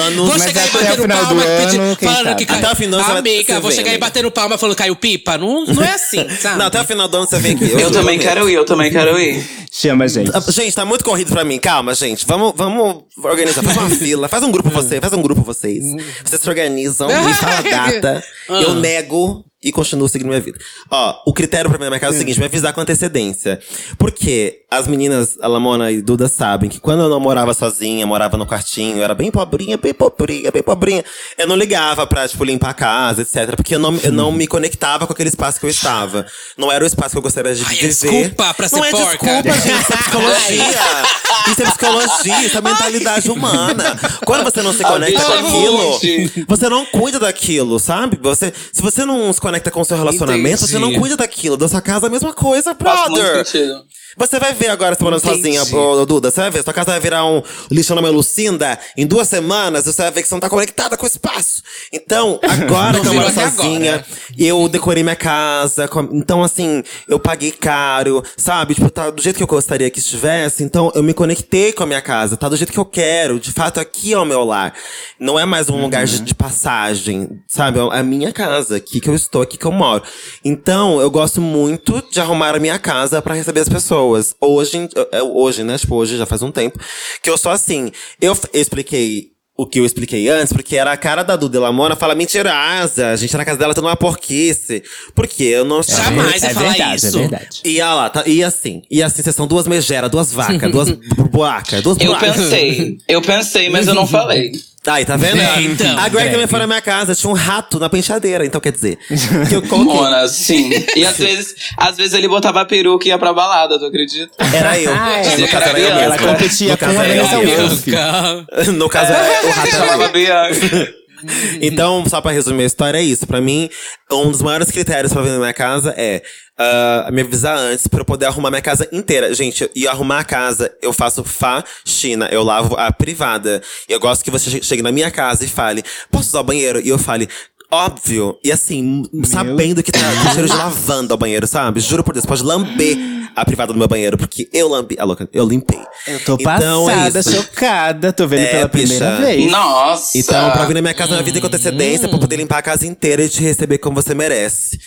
anos. Vou mas chegar e até bater o no final palma do pedir- ano, quem falando sabe? que cai- Até o final você vai- Amiga, você vou vê, chegar e amiga. bater no palma falando caiu pipa. Não, não é assim, sabe? Não, até o final do ano você vem aqui. Eu juro também mesmo. quero ir, eu também quero ir. Chama, gente. Ah, Gente, tá muito corrido pra mim. Calma, gente. Vamos, vamos organizar. Faz uma fila. Faz um grupo você. Faz um grupo vocês. Vocês se organizam. Me fala a data. Eu nego e continuo seguindo minha vida. Ó, o critério pra mim na minha casa é o seguinte. Me avisar com antecedência. Porque as meninas, a Lamona e Duda, sabem que quando eu não morava sozinha, morava no quartinho, eu era bem pobrinha, bem pobrinha, bem pobrinha. Eu não ligava pra, tipo, limpar a casa, etc. Porque eu não, eu não me conectava com aquele espaço que eu estava. Não era o espaço que eu gostaria de Ai, é viver. desculpa pra ser não é porca. desculpa, gente. Isso é psicologia. Isso é psicologia, isso é mentalidade humana. Quando você não se conecta com bicha aquilo, você não cuida daquilo, sabe? Você, se você não se conecta com o seu relacionamento, você não Entendi. cuida daquilo. Da sua casa, a mesma coisa, Faz muito brother. sentido. Você vai ver agora, você morando Entendi. sozinha, Duda. Você vai ver, sua casa vai virar um lixão na Lucinda em duas semanas. Você vai ver que você não tá conectada com o espaço. Então, agora que eu moro sozinha, agora. eu decorei minha casa. com- Então, assim, eu paguei caro, sabe? Tipo, tá do jeito que eu gostaria que estivesse. Então, eu me conectei com a minha casa. Tá do jeito que eu quero. De fato, aqui é o meu lar. Não é mais um lugar de, de passagem, sabe? É a minha casa, aqui que eu estou, aqui que eu moro. Então, eu gosto muito de arrumar a minha casa pra receber as pessoas. Hoje, é, hoje, né? Tipo, hoje já faz um tempo que eu sou assim. Eu, expliquei o que eu expliquei antes, porque era a cara da Duda Lamona fala mentirosa. A gente na casa dela tá numa porquice. Porque eu não Jamais é ia falar verdade, isso. é verdade. E olha lá, tá, e assim, e assim, vocês são duas megeras, duas vacas, duas boacas, duas Eu pensei, eu pensei, mas eu não falei. Aí, tá vendo? É, então, a Greg também foi na minha casa, tinha um rato na penteadeira, então quer dizer. Que eu coloquei. Mona, sim. E às vezes, às vezes ele botava a peruca e ia pra balada, tu acredita? Era eu. Ah, é. No caso era eu Ela mesmo. competia no caso com a era eu Vanessa. No caso era o rato era eu. Então, só pra resumir a história, é isso. Pra mim, um dos maiores critérios vir na minha casa é ah, me avisar antes pra eu poder arrumar minha casa inteira. Gente, e arrumar a casa, eu faço faxina. Eu lavo a privada. Eu gosto que você che- chegue na minha casa e fale, posso usar o banheiro? E eu fale, Óbvio. E assim, sabendo que tá com cheiro de lavanda ao banheiro, sabe? Juro por Deus, pode lamber a privada do meu banheiro, porque eu lambi. Ah, louca, eu limpei. Eu tô Então, é passada, isso. chocada. Tô vendo É, pela primeira bicha. vez. Nossa. Então, pra vir na minha casa, na vida com antecedência, pra poder limpar a casa inteira e te receber como você merece.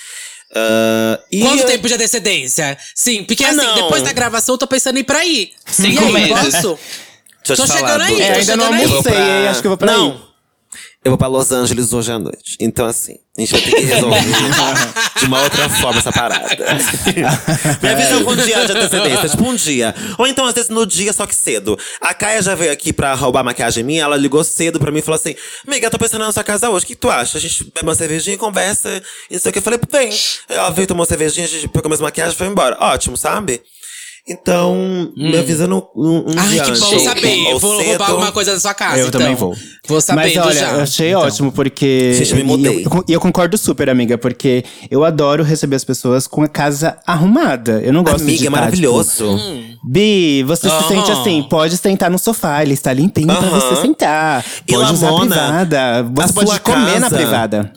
E Quanto tempo de antecedência? Sim, porque Ah, assim, não. depois da gravação eu tô pensando em ir pra ir. Cinco aí, meses. Posso? Deixa eu Tô chegando aí. É, ainda não chegando aí. Eu vou almocei, hein? Acho que eu vou pra Não. aí. Eu vou pra Los Angeles hoje à noite. Então, assim, a gente vai ter que resolver de uma outra forma essa parada. Me avisa com um dia de antecedência, tipo um dia. Ou então, às vezes, no dia, só que cedo. A Caia já veio aqui pra roubar maquiagem minha, ela ligou cedo pra mim e falou assim: Amiga, eu tô pensando na sua casa hoje, o que tu acha? A gente bebe uma cervejinha, conversa, e não sei o que. Eu falei, vem. Ela veio, tomou uma cervejinha, a gente pegou minhas maquiagens e foi embora. Ótimo, sabe? Então, me avisa no, um, um Ai, dia que antes. bom saber. Ou Eu vou cedo. roubar alguma coisa da sua casa. Eu então. também vou. Vou Mas sabendo olha, já. eu achei Então. ótimo, porque. Gente, eu me e mudei. eu- E eu, concordo super, amiga, porque eu adoro receber as pessoas com a casa arrumada. Eu não gosto de. Amiga, é tá, maravilhoso. tipo, Bi, você se sente assim, pode sentar no sofá, ele está limpinho pra Aham. você sentar. E Pode usar a Lamona, privada. Você pode comer na casa- privada.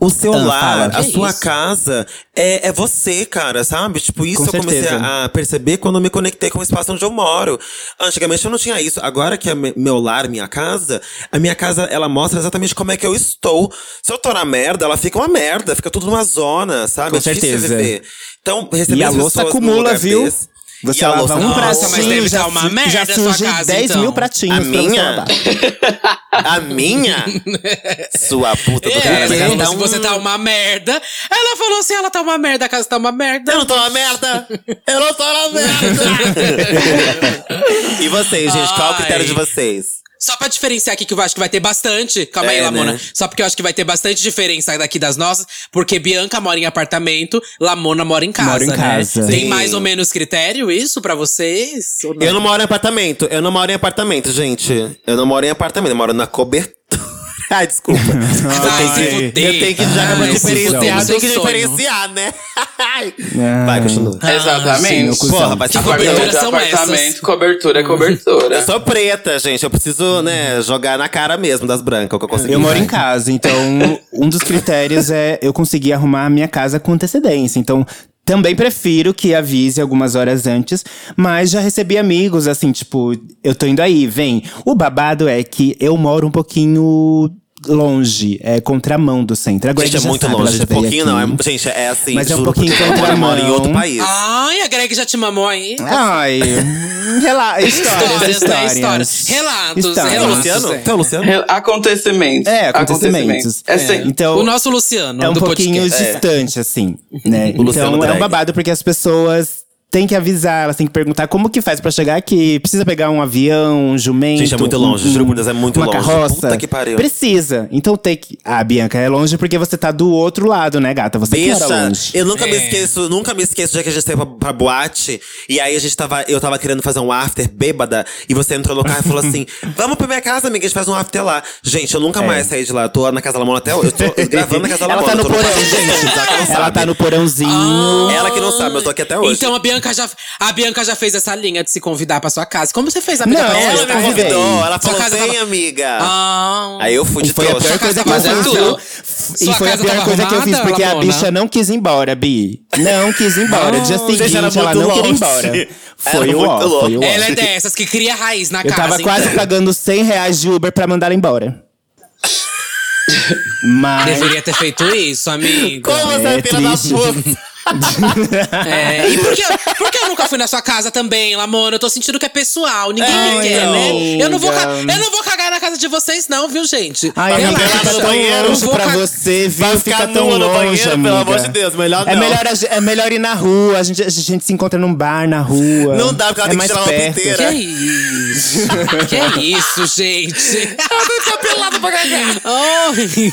O seu lar, fala. a Que sua isso? casa é, é você, cara, sabe? Tipo, isso Com eu comecei a, a perceber quando eu me conectei com o espaço onde eu moro. Antigamente eu não tinha isso. Agora que é me- meu lar, minha casa, a minha casa, ela mostra exatamente como é que eu estou. Se eu tô na merda, ela fica uma merda, fica tudo numa zona, sabe? Com é difícil certeza. viver. Então, receber E a louça acumula, viu? desse- Você lava louça- um Nossa, pratinho, mas deve já, tá uma merda já surge casa, 10 então. mil pratinhos A pra minha? lavar. A minha? Sua puta do É, cara. se gastar um- você tá uma merda. Ela falou assim: ela tá uma merda, a casa tá uma merda. Eu não tô na merda! Eu não tô na merda! e vocês, gente? Qual é o critério Ai. de vocês? Só pra diferenciar aqui, que eu acho que vai ter bastante. Calma É, aí, Lamona. né? Só porque eu acho que vai ter bastante diferença daqui das nossas. Porque Bianca mora em apartamento, Lamona mora em casa. Mora em né? casa. Tem Sim. mais ou menos critério isso pra vocês? Não? Eu não moro em apartamento. Eu não moro em apartamento, gente. Eu não moro em apartamento. Eu moro na cobertura. Ai, desculpa. Ai, eu, tenho que, eu tenho que já se diferenciar, tem que sonho. diferenciar, né? Ah, Vai, continua. sim, Exatamente. cuzão. Porra, vai Que se cobertura são apartamento, essas? cobertura é cobertura. Eu sou preta, gente. Eu preciso, né, jogar na cara mesmo das brancas, o que eu consegui. Eu moro em casa, então um dos critérios é eu conseguir arrumar a minha casa com antecedência. Então, também prefiro que avise algumas horas antes, mas já recebi amigos assim, tipo, eu tô indo aí, vem. O babado é que eu moro um pouquinho longe, é contramão do centro. Agora Gente, é muito longe. veio pouquinho não. aqui. É, gente, é assim. Mas é um pouquinho porque eu moro contramão. em outro país. Ai, a Greg já te mamou aí. Ai, rela histórias, Histórias, né? Histórias. Relatos, Histórias. Relatos. Luciano? é. Foi o Luciano? Re- Acontecimentos. É, acontecimentos. É sim. Então, O nosso Luciano é um do pouquinho podcast. distante, assim, né? O Luciano então é um Drag. babado porque as pessoas têm que avisar, elas têm que perguntar como que faz pra chegar aqui. Precisa pegar um avião, um jumento. Gente, é muito longe, um- Deus, é muito uma longe. carroça. Puta que pariu. Precisa. Então tem que. Ah, Bianca, é longe porque você tá do outro lado, né, gata? Você que Bicha, longe. eu nunca me É. esqueço, nunca me esqueço de que a gente saiu pra, pra boate. E aí a gente tava, eu tava querendo fazer um after bêbada. E você entrou no carro e falou assim: Vamos pra minha casa, amiga, a gente faz um after lá. Gente, eu nunca mais saí de lá. Eu tô na casa da Lamona até hoje. Eu tô gravando na casa da Ela Lamona. tá no porão, gente. já não Ela tá no porãozinho. Ela que não sabe, eu tô aqui até hoje. Então a Bianca já a Bianca já fez essa linha de se convidar pra sua casa. Como você fez, amiga? Não, pra eu ela ela, me convidei. convidou, ela falou: casa vem, tava- amiga. Ah. Aí eu fui de foi a pior coisa que eu Mas é fiz. E foi a pior coisa que eu fiz, porque a bicha não quis ir embora, Bi. Não quis ir embora. Dia seguinte, ela não queria ir embora. Foi o ó, longe. foi o ó. Ela é dessas que cria raiz na Eu casa. tava quase então. pagando 100 reais de Uber pra mandar ela embora. Mas. Deveria ter feito isso, amiga. Como você É é filha da puta? É, e por que, por que eu nunca fui na sua casa também, Lamona? Eu tô sentindo que é pessoal. Ninguém me Ai, quer, né? Eu não, vou, eu não vou cagar na casa de vocês, não, viu, gente? Ai, amiga, ficar fica no tão banheiro, longe vou pra ca- você, Vai viu? ficar Fica tão nua no longe, banheiro, amiga. pelo amor de Deus, melhor É não. melhor, a, ge- é melhor ir na rua, a gente, a gente se encontra num bar na rua. Não dá, porque ela é tem que mais tirar uma perto. inteira. Que isso? que isso, gente? Tá pelada pra cagar. Ai.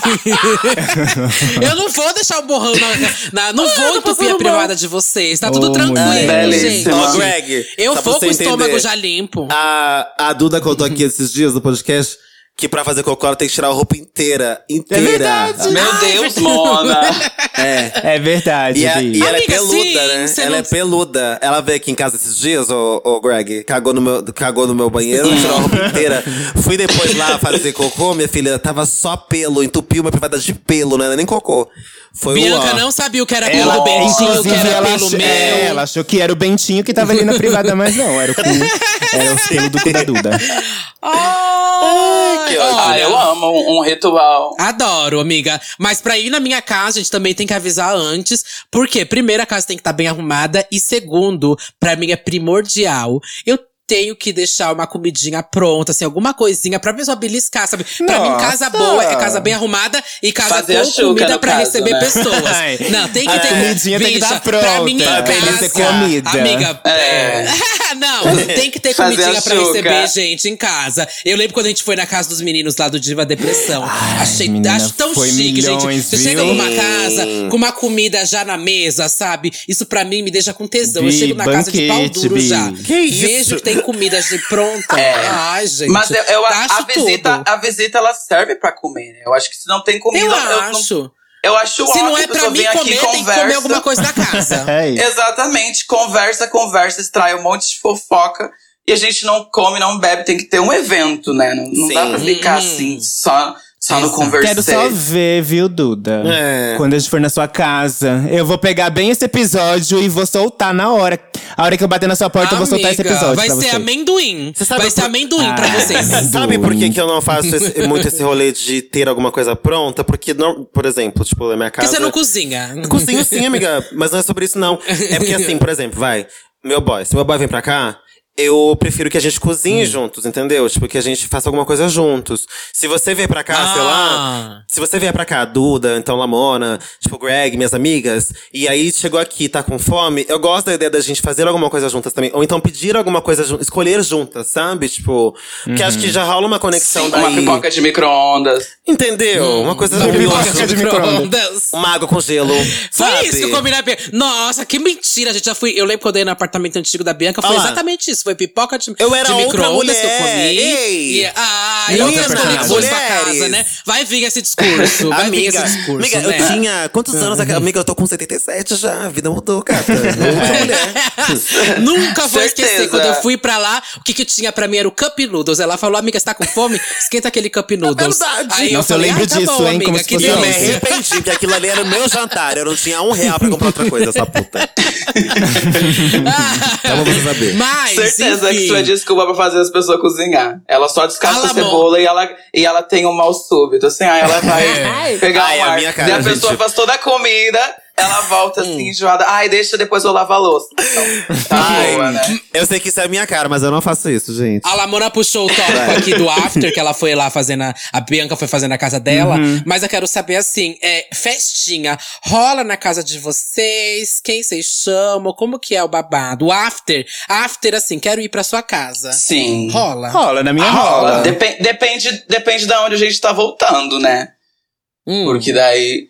eu não vou deixar o borrão na. na- não vou entupir a privada de vocês. Tá tudo Ô, tranquilo, gente. Ó, Greg, Eu vou com o estômago entender. já limpo. A, a Duda contou aqui esses dias no podcast que pra fazer cocô ela tem que tirar a roupa inteira. Inteira. verdade. Meu Deus, Mona. É. É verdade, E, a- Bi. e ela é Amiga, peluda, sim, né? Ela não- é peluda. Ela veio aqui em casa esses dias, ô, ô Greg, cagou no, meu, cagou no meu banheiro, tirou a roupa inteira. Fui depois lá fazer cocô, minha filha, tava só pelo, entupiu minha privada de pelo, né? Nem cocô. Foi Bianca não sabia o que era Ela, pelo Bentinho, o que era ela, pelo ach- meu. é, ela achou que era o Bentinho que tava ali na privada, mas não, era o cu. Era o pelo do cu da Duda. Ai, que ódio. Ah, olha, eu amo um, um ritual. Adoro, amiga. Mas pra ir na minha casa, a gente também tem que avisar antes. Porque, primeiro, a casa tem que estar bem arrumada. E segundo, pra mim é primordial. Eu tenho que deixar uma comidinha pronta, assim, alguma coisinha pra pessoa beliscar, sabe? Pra mim, casa Nossa! boa é casa bem arrumada e casa Fazer a com comida pra caso, receber né? pessoas. Ai, Não, tem que a ter comidinha tem que bicha, tá pronta, Pra mim, em pra casa, comida. Amiga, É. não, tem que ter comidinha pra receber gente em casa. Eu lembro quando a gente foi na casa dos meninos lá do Diva Depressão. Achei menina, acho tão foi chique, gente. milhões, Você viu? chega numa casa com uma comida já na mesa, sabe? Isso pra mim me deixa com tesão. eu Bi, chego na casa de pau banquete, duro Bi. já. Que isso? Vejo que tem comida de pronta. É. Ai, gente. Mas eu, eu- a, acho visita, tudo. a visita, ela serve pra comer, né? Eu acho que se não tem comida, Eu não- acho. eu acho Se não é a pra mim vem aqui, comer, tem que conversa. comer alguma coisa da casa. É. Exatamente. Conversa, conversa, extrai um monte de fofoca. E a gente não come, não bebe. Tem que ter um evento, né? Não, não dá pra ficar Hum. assim, só, só no. Quero só ver, viu, Duda? É. Quando a gente for na sua casa, eu vou pegar bem esse episódio e vou soltar na hora. A hora que eu bater na sua porta, eu vou soltar esse Amiga, episódio Vai pra ser você. amendoim. Você sabe Vai ser por- amendoim pra Ah. vocês. Sabe por que, que eu não faço esse- muito esse rolê de ter alguma coisa pronta? Porque, não, por exemplo, tipo, na minha Porque casa. você não cozinha. Cozinho sim, amiga. Mas não é sobre isso, não. É porque, assim, por exemplo, vai. Meu boy, se meu boy vem pra cá, eu prefiro que a gente cozinhe Hum. juntos, entendeu? Tipo, que a gente faça alguma coisa juntos. Se você vier pra cá, sei lá. Ah. Se você vier pra cá, Duda, então Lamona, tipo, Greg, minhas amigas, e aí chegou aqui e tá com fome, eu gosto da ideia da gente fazer alguma coisa juntas também. Ou então pedir alguma coisa juntas, escolher juntas, sabe? Tipo, porque acho que já rola uma conexão Sim, daí. uma pipoca de micro-ondas. Entendeu? uma coisa Uma pipoca de micro-ondas. Uma água com gelo. Foi sabe? isso que eu combinei. Nossa, que mentira. A gente já fui. Eu lembro quando eu ia no apartamento antigo da Bianca. Foi exatamente isso. Foi pipoca de, Eu era de outra micro-ondas que eu comi. Ei. E, ah, Ei, e outras outra conexões pra casa, né? Vai vir esse discurso, vai vir amiga, esse discurso, amiga né? eu tinha quantos anos? Amiga, eu tô com 77 já. A vida mudou, cara. Nunca vou esquecer. Quando eu fui pra lá, o que que tinha pra mim era o Cup Noodles. Ela falou, amiga, você tá com fome? Esquenta aquele Cup Noodles. verdade. Aí Nossa, eu falei, lembro ah, tá disso, bom, hein, amiga, como se que fosse eu me arrependi, porque aquilo ali era o meu jantar. Eu não tinha um real pra comprar outra coisa, essa puta. Só pra você saber. Mas, Certeza que isso é desculpa pra fazer as pessoas cozinhar. Ela só descasca Cala a a cebola e ela, e ela tem um mal súbito. Assim, aí ela vai pegar Ai, um a ar. minha cara, e a pessoa gente. faz toda a comida, ela volta assim, enjoada. Ai, deixa depois eu lavar a louça. Então, tá Ai, boa, né? Eu sei que isso é a minha cara, mas eu não faço isso, gente. A Lamona puxou o tópico aqui do after, que ela foi lá fazendo. A, a Bianca foi fazendo na casa dela. Uhum. Mas eu quero saber assim: é, festinha rola na casa de vocês? Quem vocês chamam? Como que é o babado? O after. After, assim, quero ir pra sua casa. Sim. Rola. Rola, na minha Rola. rola. Depen- depende, depende de onde a gente tá voltando, né? Hum. Porque daí.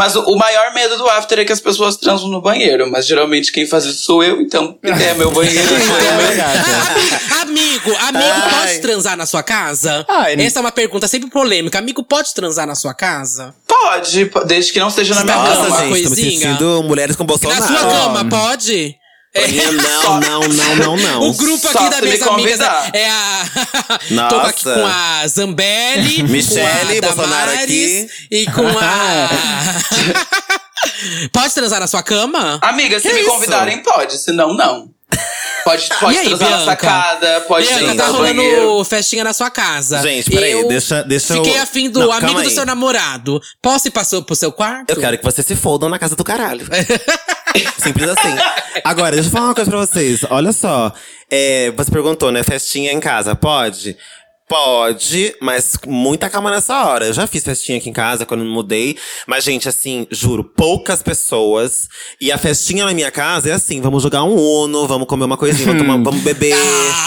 Mas o, o maior medo do after é que as pessoas transam no banheiro. Mas geralmente quem faz isso sou eu, então é meu banheiro. mesmo. amigo, amigo Ai. pode transar na sua casa? Ai, Essa é uma pergunta sempre polêmica. Amigo pode transar na sua casa? Pode, po- desde que não seja na minha Nossa, cama. gente, coisinha. mulheres com Bolsonaro. Na sua cama, pode? Não, não, não, não, não. O grupo Só aqui da se me minhas amigas convidar. é a. Nossa. Tô aqui com a Zambelli, Michele com a Bolsonaro Damares aqui. e com a. Pode transar na sua cama? Amiga, se Que me isso? convidarem, pode. Senão, não. Pode, pode E aí, transar na Bianca? sacada, pode Bianca, transar tá rolando banheiro. festinha na sua casa. Gente, peraí, eu deixa- deixa eu- Fiquei afim do Não, amigo do aí. seu namorado. Posso ir pra seu- pro seu quarto? Eu quero que vocês se fodam na casa do caralho. Simples assim. Agora, deixa eu falar uma coisa pra vocês. Olha só. É, você perguntou, né? Festinha em casa, pode? Pode, mas muita calma nessa hora. Eu já fiz festinha aqui em casa quando me mudei. Mas, gente, assim, juro, poucas pessoas. E a festinha na minha casa é assim: vamos jogar um Uno, vamos comer uma coisinha, vamos, tomar- vamos beber.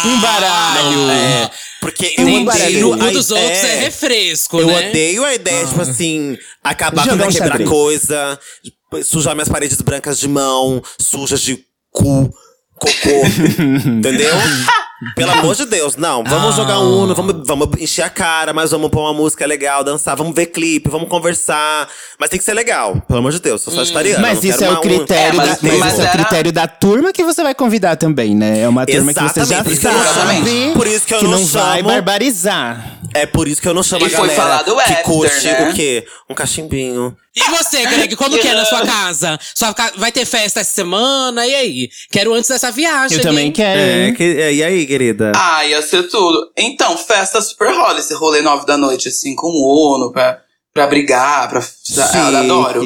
Um baralho. É, porque eu odeio. O dos outros é, refresco, eu né? odeio a ideia, tipo assim, acabar com um quebrar xadrez. coisa, sujar minhas paredes brancas de mão, sujas de cu, cocô. entendeu? Pelo amor de Deus, não. Vamos Ah. jogar um Uno, vamos, vamos encher a cara, mas vamos pôr uma música legal, dançar, vamos ver clipe, vamos conversar. Mas tem que ser legal, pelo amor de Deus. Sou sagitariana. Mas não isso quero é o critério, É, mas- da, mas mas isso é o critério da turma que você vai convidar também, né? É uma turma que você já Exatamente, por isso que eu não sabe. Por isso que eu que não não vai chamo. barbarizar. É por isso que eu não chamo E a foi galera falado que after, curte né? o quê? Um cachimbinho. E você, Greg, como que é na sua casa? Sua ca- Vai ter festa essa semana? E aí? Quero antes dessa viagem. Eu também quero. É, que, é, e aí, querida? Ah, ia ser tudo. Então, festa super rola esse rolê nove da noite, assim, com o Uno, pra, pra brigar, pra. Eu adoro.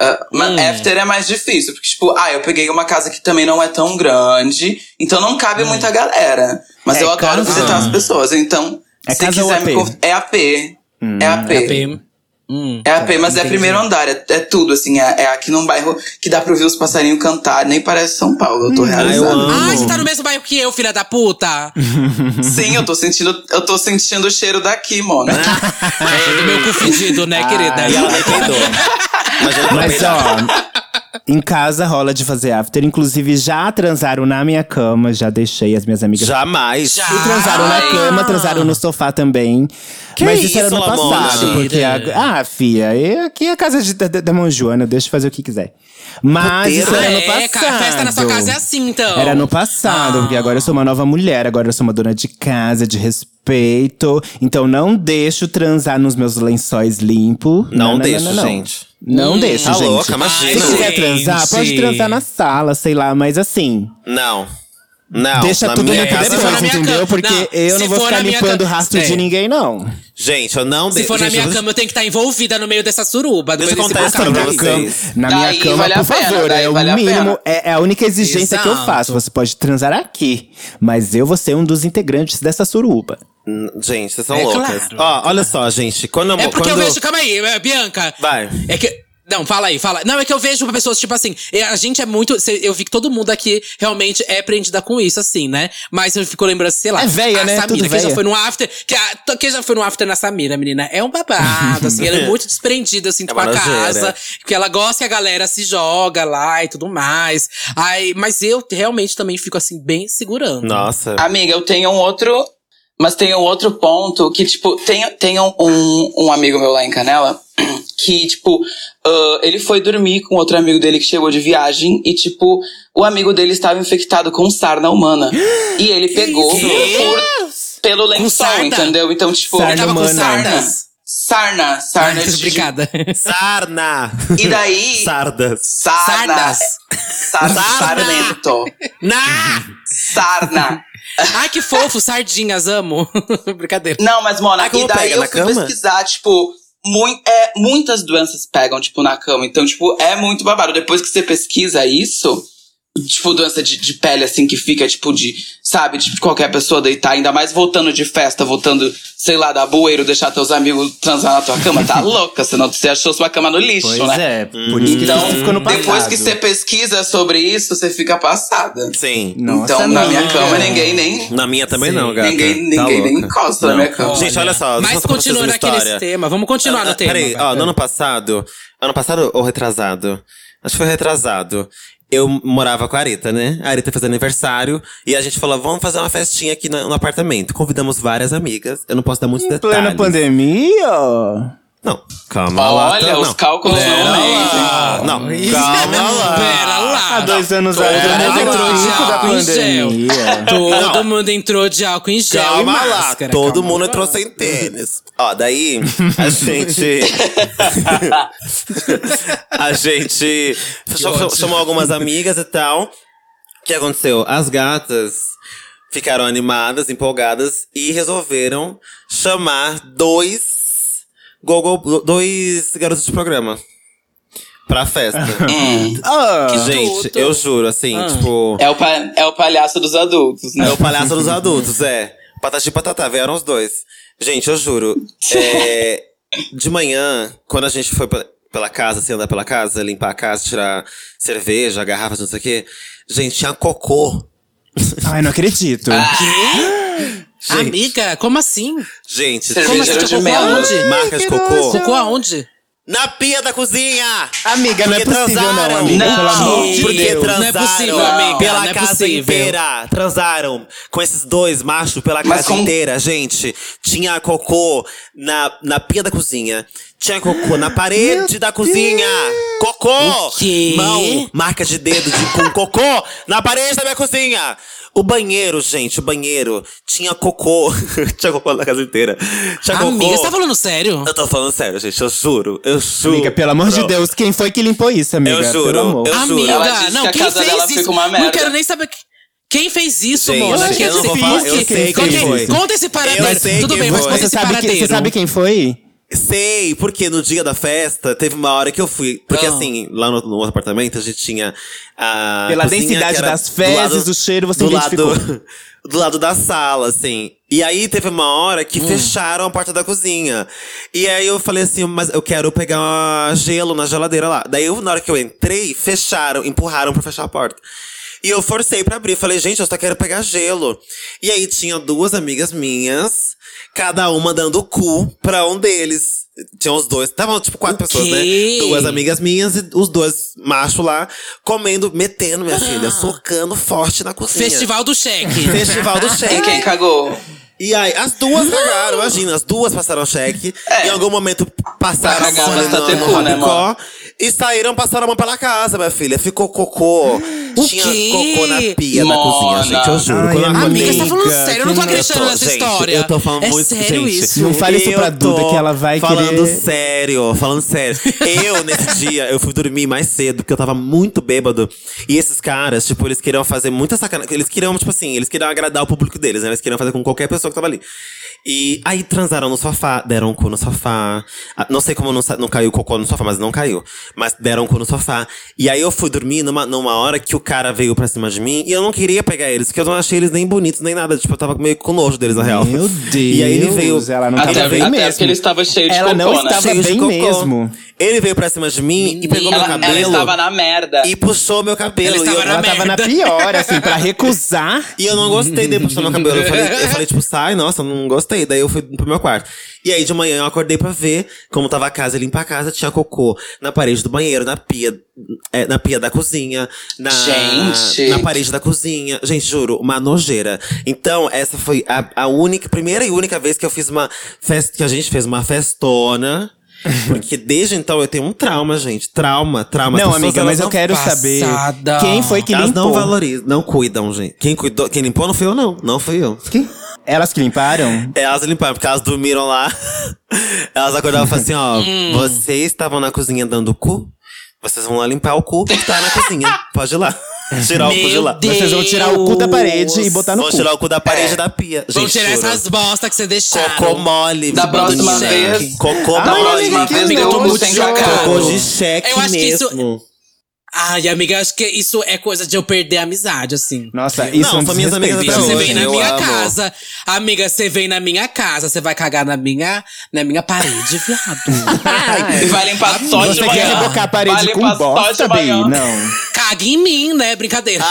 Ah, mas Hum. after é mais difícil, porque, tipo, ah, eu peguei uma casa que também não é tão grande, então não cabe muita galera. Mas É eu adoro casa? visitar as pessoas, então. É se casa ou quiser me AP? conv- É AP. é AP. É AP. Hum, É AP, mas é entendi. primeiro andar, é, é tudo, assim, é, é aqui num bairro que dá pra ouvir os passarinhos cantar, nem parece São Paulo, eu tô realizando. eu amo. Ai, você tá no mesmo bairro que eu, filha da puta! Sim, eu tô sentindo, eu tô sentindo o cheiro daqui, mano. é, do meu cu fedido, né, querida? E ela eu Mas ó, em casa rola de fazer after. Inclusive, já transaram na minha cama, já deixei as minhas amigas. Jamais. Já. E transaram na cama, transaram no sofá também. Que Mas isso, era isso, no Lamona? passado. Porque a, ah, fia, eu- aqui é a casa de, da, da mão Joana, deixa eu fazer o que quiser. Mas Puteiro. isso era no é, passado. cara, a festa na sua casa é assim, então. Era no passado, Ah. porque agora eu sou uma nova mulher, agora eu sou uma dona de casa, de respeito. Então não deixo transar nos meus lençóis limpos. Não deixo, gente. Não deixo, Tá gente. louca, imagina. Se quiser transar, pode transar na sala, sei lá, mas assim. Não. Não. deixa na tudo minha limpo casa, Se for depois, na minha entendeu? Porque não, eu não vou ficar na limpando cama- rastro É. de ninguém, não. Gente, eu não Se for na gente, minha eu- cama, eu tenho que estar envolvida no meio dessa suruba. Deixa eu contar essa pra Na vocês. na Daí minha cama, vale por pena, favor. daí É o vale a mínimo, é, é a única exigência que eu Exato. faço. Você pode transar aqui, mas eu vou ser um dos integrantes dessa suruba. Gente, vocês são É loucas. claro. Ó, olha só, gente. Quando eu, É porque quando... eu vejo. Calma aí, eh, Bianca. Vai. É que. Não, fala aí, fala. Não, é que eu vejo pessoas, tipo assim, é, a gente é muito. Eu vi que todo mundo aqui realmente é prendida com isso, assim, né? Mas eu fico lembrando, sei lá. É véia, a né? Samira, Tudo quem já foi no after. Que a- quem já foi no after na Samira, menina? É um babado, assim. ela é muito desprendida, assim, É com a uma nojeira. casa. Porque ela gosta que a galera se joga lá e tudo mais. Aí, mas eu realmente também fico, assim, bem segurando. Nossa. Amiga, eu tenho um outro. Mas tem um outro ponto que, tipo, tem, tem um, um amigo meu lá em Canela que, tipo, ah, ele foi dormir com outro amigo dele que chegou de viagem e, tipo, o amigo dele estava infectado com sarna humana. e ele pegou por- pelo lençol, sarna? entendeu? Então, tipo, Sarna Ele tava com humana. sarnas. sarna, sarna de. Obrigada. Sarna! E daí. Sardas. Sarna. Sardas. Sarna. Sarmento. Na! Sarna. Ai, que fofo, sardinhas, amo. Brincadeira. Não, mas, Mona, Ah, como e daí eu fui cama? pesquisar, tipo, é, muitas doenças pegam, tipo, na cama. Então, tipo, é muito babado. Depois que você pesquisa isso, tipo, doença de, de pele, assim, que fica, tipo, de, sabe, de qualquer pessoa deitar, ainda mais voltando de festa, voltando, sei lá, da bueiro, deixar teus amigos transar na tua cama, tá louca, senão você achou sua cama no lixo, Pois né? é, por isso que Então, isso ficou no passado. depois que você pesquisa sobre isso, você fica passada. Sim. Nossa, então, na minha cama, ninguém nem. Na minha também Sim. não, gata. Ninguém, Tá ninguém nem louca. encosta na Não. minha cama. Gente, olha só. Mas vocês continuando aqui nesse tema, vamos continuar Ah, no tema. Peraí, ó, no ano passado. Ano passado ou retrasado? Acho que foi retrasado. Eu morava com a Arita, né? A Arita fez aniversário e a gente falou: vamos fazer uma festinha aqui no, no apartamento. Convidamos várias amigas. Eu não posso dar muitos Em detalhes. plena pandemia? Não, calma lá. Olha, tá- os não. cálculos Pera não mentem. lá. Não, calma lá. Pera lá. Há dois anos Todo atrás mundo era o entrou de álcool em gel. Todo Não. mundo entrou de álcool em gel e Calma lá, máscara. todo calma mundo lá. entrou sem tênis. Ó, daí a gente. a gente chamou algumas amigas e tal. O que aconteceu? As gatas ficaram animadas, empolgadas e resolveram chamar dois gogo, dois garotos de programa pra festa. Hum. Ah, gente, tudo. eu juro, assim, Ah. tipo. É o, é o palhaço dos adultos, né? É o palhaço dos adultos, é. Patati e patatá, vieram os dois. Gente, eu juro. é, de manhã, quando a gente foi pe- pela casa, assim, andar pela casa, limpar a casa, tirar cerveja, garrafas, não sei o quê. Gente, tinha cocô. ai, não acredito. Gente, Amiga, como assim? gente, Cerveja Como assim? de Cocô aonde? marca de cocô. Cocô aonde? Na pia da cozinha! Amiga, não é possível não, transaram. amiga. Não, Pelo amor de Porque Deus. transaram Não é possível, amiga, pela não é casa possível. inteira. Transaram com esses dois machos pela Mas casa como- inteira, gente. Tinha cocô na, na pia da cozinha. Tinha cocô na parede da cozinha. Cocô! O quê? Mão, marca de dedo de, com cocô na parede da minha cozinha. O banheiro, gente, o banheiro tinha cocô. tinha cocô na casa inteira. Tinha cocô. Amiga, você tá falando sério? Eu tô falando sério, gente. Eu juro. Eu juro. Amiga, pelo amor de Deus, quem foi que limpou isso, amiga? Eu juro, Pelo amor. eu juro. Amiga, não, que a quem casa dela fez isso? Não quero nem saber. que- Quem fez isso, Gente, Mona? eu Quem não vou fez falar, isso? eu sei Conta- quem foi. Conta esse paradeiro. Eu Tudo quem bem, mas foi. conta Você esse sabe, que, paradeiro. você sabe quem foi? Sei, porque no dia da festa, teve uma hora que eu fui. Porque Ah. assim, lá no, no apartamento, a gente tinha a. Pela densidade das do fezes, lado- do cheiro, você do identificou. lado, do lado da sala, assim. E aí teve uma hora que fecharam a porta da cozinha. E aí eu falei assim, mas eu quero pegar gelo na geladeira lá. Daí eu, na hora que eu entrei, fecharam, empurraram pra fechar a porta. E eu forcei pra abrir. Falei, gente, eu só quero pegar gelo. E aí tinha duas amigas minhas, cada uma dando o cu pra um deles. Tinha os dois. Estavam, tipo, quatro pessoas, né? Duas amigas minhas e os dois machos lá, comendo, metendo, minha filha, socando forte na cozinha. Festival do cheque. Festival do E cheque. quem cagou? E aí, as duas cagaram, imagina, as duas passaram cheque. É. Em algum momento passaram a mão basta no, ter no né, rabicó. mano? e saíram, passaram a mão pela casa, minha filha. Ficou cocô. O Tinha quê? cocô na pia da Mona. cozinha, gente, eu juro. Ai, amiga, Amiga, você tá falando sério? Eu não tô acreditando nessa gente, história. Eu tô falando é muito sério gente. isso? Não fale isso pra Duda, que ela vai falando querer- sério, falando sério. Eu, nesse dia, eu fui dormir mais cedo, porque eu tava muito bêbado. E esses caras, tipo, eles queriam fazer muita sacanagem. Eles queriam, tipo assim, eles queriam agradar o público deles, né? Eles queriam fazer com qualquer pessoa que tava ali. E aí transaram no sofá, deram um cu no sofá. Ah, Não sei como não, sa- não caiu o cocô no sofá, mas não caiu. Mas deram um cu no sofá. E aí eu fui dormir numa, numa hora que o cara veio pra cima de mim e eu não queria pegar eles, porque eu não achei eles nem bonitos, nem nada. Tipo, eu tava meio com nojo deles, na real. Meu Deus. E aí ele veio. Ela não Até, tava bem até mesmo. porque ele estava cheio de Ela cocô, não né? estava cheio de bem cocô. mesmo. Ele veio pra cima de mim e pegou Ela, meu ela cabelo estava na merda. e puxou meu cabelo. Ela e eu, estava na Ela tava na pior, assim, pra recusar. e eu não gostei dele puxar meu cabelo. Eu falei, eu falei, tipo, sai, nossa, não gostei. Daí eu fui pro meu quarto. E aí, de manhã, eu acordei pra ver como tava a casa, limpar a casa, tinha cocô na parede do banheiro, na pia, é, na pia da cozinha, na, Gente. na parede da cozinha. Gente, juro, uma nojeira. Então, essa foi a, a única, primeira e única vez que eu fiz uma festa, que a gente fez uma festona. Porque desde então eu tenho um trauma, gente. Trauma, trauma. Não, pessoas, amiga, elas mas eu quero Passada. saber quem foi que elas limpou. não valorizam, não cuidam, gente. Quem cuidou, quem limpou não fui eu, não. Não fui eu. Quem? Elas que limparam? Elas limparam, porque elas dormiram lá. Elas acordavam e falaram assim, ó. Hum. Vocês estavam na cozinha dando cu? Vocês vão lá limpar o cu que tá na cozinha. Pode ir lá. Tirar o cu de lá. Deus. Vocês vão tirar o cu da parede e botar no Vão cu. tirar o cu da parede da pia. Vão Gente, tirar juro. essas bostas que você deixaram. Cocô mole. Da próxima de vez- cheque. Cocô Ai, Da mole. próxima que vez amiga, deu eu tô muito sem chocada. cacau. Cocô de cheque Eu acho que isso- mesmo. Ai, amiga, acho que isso é coisa de eu perder a amizade, assim. Nossa, isso Não, é um são minhas amigas até Você vem na eu minha amo. casa. Amiga, você vem na minha casa, você vai cagar na minha, na minha parede, viado. E vai limpar só de Você quer rebocar a Vai parede com bosta, de Bi? Não. Caga em mim, né? Brincadeira.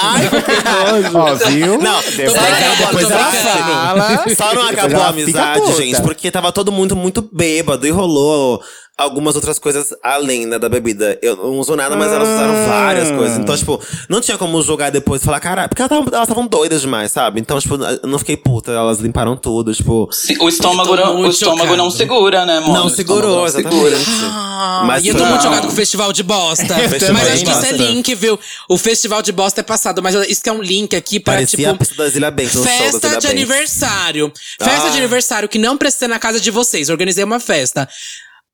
Ó, viu? Não, depois, tô brincando, depois tô ela fala. Só não acabou a amizade, gente, porque tava todo mundo muito bêbado e rolou algumas outras coisas além né, da bebida. Eu não uso nada, mas elas usaram Ah. várias coisas. Então, tipo, não tinha como jogar depois e falar, cara, porque elas estavam doidas demais, sabe? Então, tipo, eu não fiquei puta, elas limparam tudo, tipo. Se- O estômago, não, o estômago não segura, né, mano? Não O segurou, segura. Ah, Mas e eu tô não. muito jogado com o festival de bosta. Festival mas de acho que isso é link, viu? O festival de bosta é passado, mas isso que é um link aqui pra, Parecia tipo. a pista da Zilha Banks, no show da Festa Zilha de Banks. aniversário. Festa Ah. de aniversário que não precisa ser na casa de vocês. Organizei uma festa.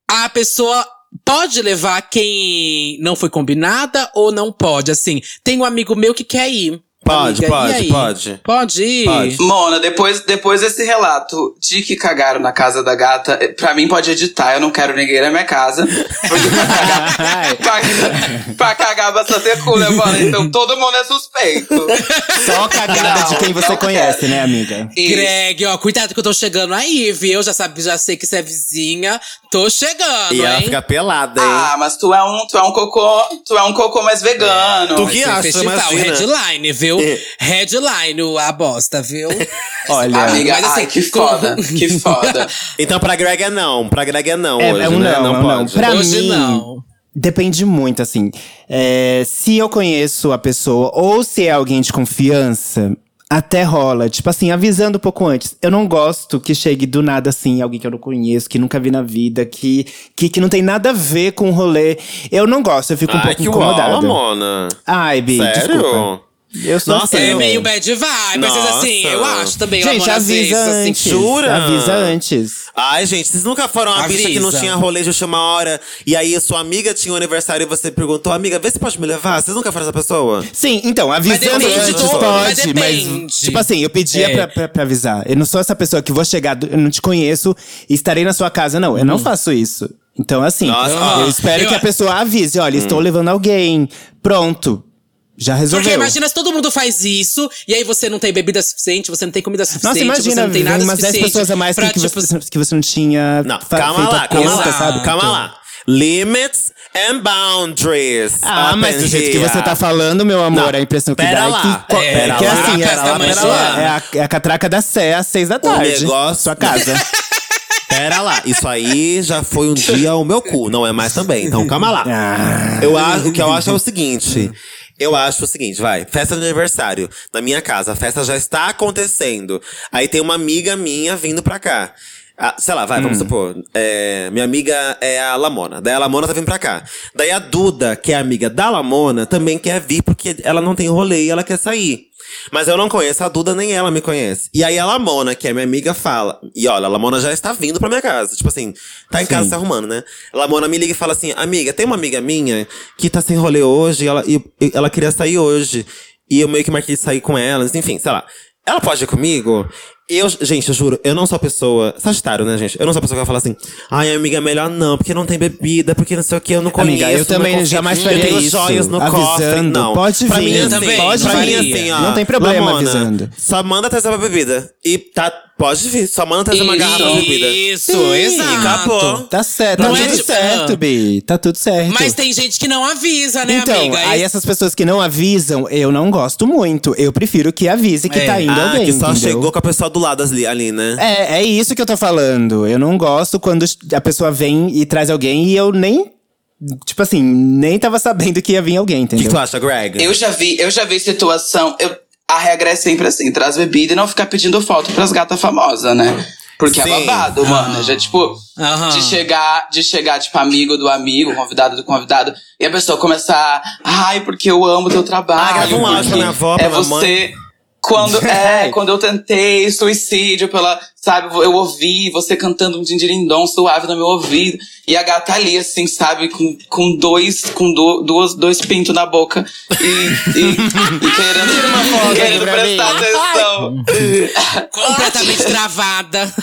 A pessoa pode levar quem não foi combinada ou não pode? Assim, tem um amigo meu que quer ir. Pode, Amiga, pode, pode. Pode ir? Pode. Mona, depois, depois desse relato de que cagaram na casa da gata, eh, pra mim pode editar, eu não quero ninguém na minha casa. Porque pra cagar, pra, pra cagar basta ter cu, né, mano? Então todo mundo é suspeito. Só a cagada Não, de quem você conhece, quero. né, amiga? Isso. Greg, ó, cuidado que eu tô chegando aí, viu? Já sabe, já sei que você é vizinha. Tô chegando, E ela hein? fica pelada, hein? Ah, mas tu é um, tu é um cocô, tu é um cocô mais vegano. Tu que acha, festival, imagina. headline, viu? É. Headline, a bosta, viu? Olha, Amiga, Mas assim, ai, que foda, que foda. Então pra Greg é não. Pra Greg é não É, hoje, é um né? não, é um não. pode. Pra Hoje mim, não. Depende muito, assim. É, se eu conheço a pessoa ou se é alguém de confiança, até rola. Tipo assim, avisando um pouco antes. Eu não gosto que chegue do nada assim, alguém que eu não conheço, que nunca vi na vida, que, que, que não tem nada a ver com o rolê. Eu não gosto, eu fico um Ai, pouco que incomodada. uau, Mona. Ai, Bi, Sério? desculpa. Eu sou Nossa, assim. É meio bad vibe, mas Nossa. assim, eu acho também. Gente, avisa vezes, assim, antes. jura? Avisa antes. Ai, gente, vocês nunca foram uma bicha que não tinha rolê de última hora e aí sua amiga tinha um aniversário e você perguntou, amiga, vê se pode me levar? Vocês nunca foram essa pessoa? Sim, então, avisando depende antes pode, mas mas, tipo assim, eu pedia É. pra, pra, pra avisar. Eu não sou essa pessoa que vou chegar, eu não te conheço e estarei na sua casa, não. Eu não faço isso. Então, assim, Nossa, eu ó. espero Eu- que a pessoa avise, olha, estou levando alguém. Pronto. Já resolveu. Porque imagina se todo mundo faz isso, e aí você não tem bebida suficiente, você não tem comida suficiente, Nossa, imagina, você não tem nada vem umas 10 suficiente. pessoas a mais que, pra, que, tipo, você, que você não tinha Não, fa- calma feito lá, a calma conta, lá, sabe? calma lá. Limits and boundaries. Ah, mas do jeito que você tá falando, meu amor, Não, a impressão que pera dá lá, é que… é, é, pera que lá, assim, pera é, lá, pera lá, lá. é, a, é a catraca da Sé às seis da tarde. negócio- Sua casa. Pera lá, isso aí já foi um dia o meu cu, não é mais também. Então calma lá. Ah. Eu acho, o que eu acho é o seguinte. Eu acho o seguinte, vai, festa de aniversário na minha casa, a festa já está acontecendo. Aí tem uma amiga minha vindo pra cá. Ah, sei lá, vai, vamos supor. é, minha amiga é a Lamona. Daí a Lamona tá vindo pra cá. Daí a Duda, que é amiga da Lamona, também quer vir porque ela não tem rolê e ela quer sair. Mas eu não conheço a Duda, nem ela me conhece. E aí a Lamona, que é minha amiga, fala. E olha, a Lamona já está vindo pra minha casa. Tipo assim, tá em casa se arrumando, né? A Lamona me liga e fala assim: Amiga, tem uma amiga minha que tá sem rolê hoje e ela, e, e ela queria sair hoje. E eu meio que marquei de sair com elas, enfim, sei lá. Ela pode ir comigo? Eu, gente, eu juro, eu não sou a pessoa. Sagitário, né, gente? Eu não sou a pessoa que vai falar assim, ai, amiga, melhor não, porque não tem bebida, porque não sei o que, eu não conheço. Amiga, eu também jamais Eu faria tenho isso. joias no Avisando, cofre. Não. pode pra vir. Mim, Eu assim, pode pra mim, faria. assim, ó. Não tem problema Lamona, avisando. Só manda trazer uma bebida. E tá Pode vir, só manda trazer uma garrafa de bebida. Isso, Sim, exato. acabou. Tá certo, Não tá é tudo tipo- certo, ah. Bi. Tá tudo certo. Mas tem gente que não avisa, né, então, amiga? aí essas pessoas que não avisam, eu não gosto muito. Eu prefiro que avise que É. tá indo Ah, alguém, que só entendeu? chegou com a pessoa do lado ali, ali né? É, é isso que eu tô falando. Eu não gosto quando a pessoa vem e traz alguém e eu nem. Tipo assim, nem tava sabendo que ia vir alguém, O que, entendeu? que tu acha, Greg? Eu já vi, eu já vi situação. eu- a regra é sempre assim: traz bebida e não ficar pedindo foto pras gatas famosas, né? Porque Sim. é babado, mano. Já, tipo, Aham. de chegar, de chegar, tipo, amigo do amigo, convidado do convidado, e a pessoa começar, ai, porque eu amo teu trabalho. Ah, grava um áudio pra minha avó, É você. Quando, é, quando eu tentei suicídio pela, sabe, eu ouvi você cantando um dindirindom suave no meu ouvido. E a gata ali, assim, sabe, com, com dois, com do, duas, dois pintos na boca. E, e, e querendo, querendo prestar mim. atenção. Completamente travada.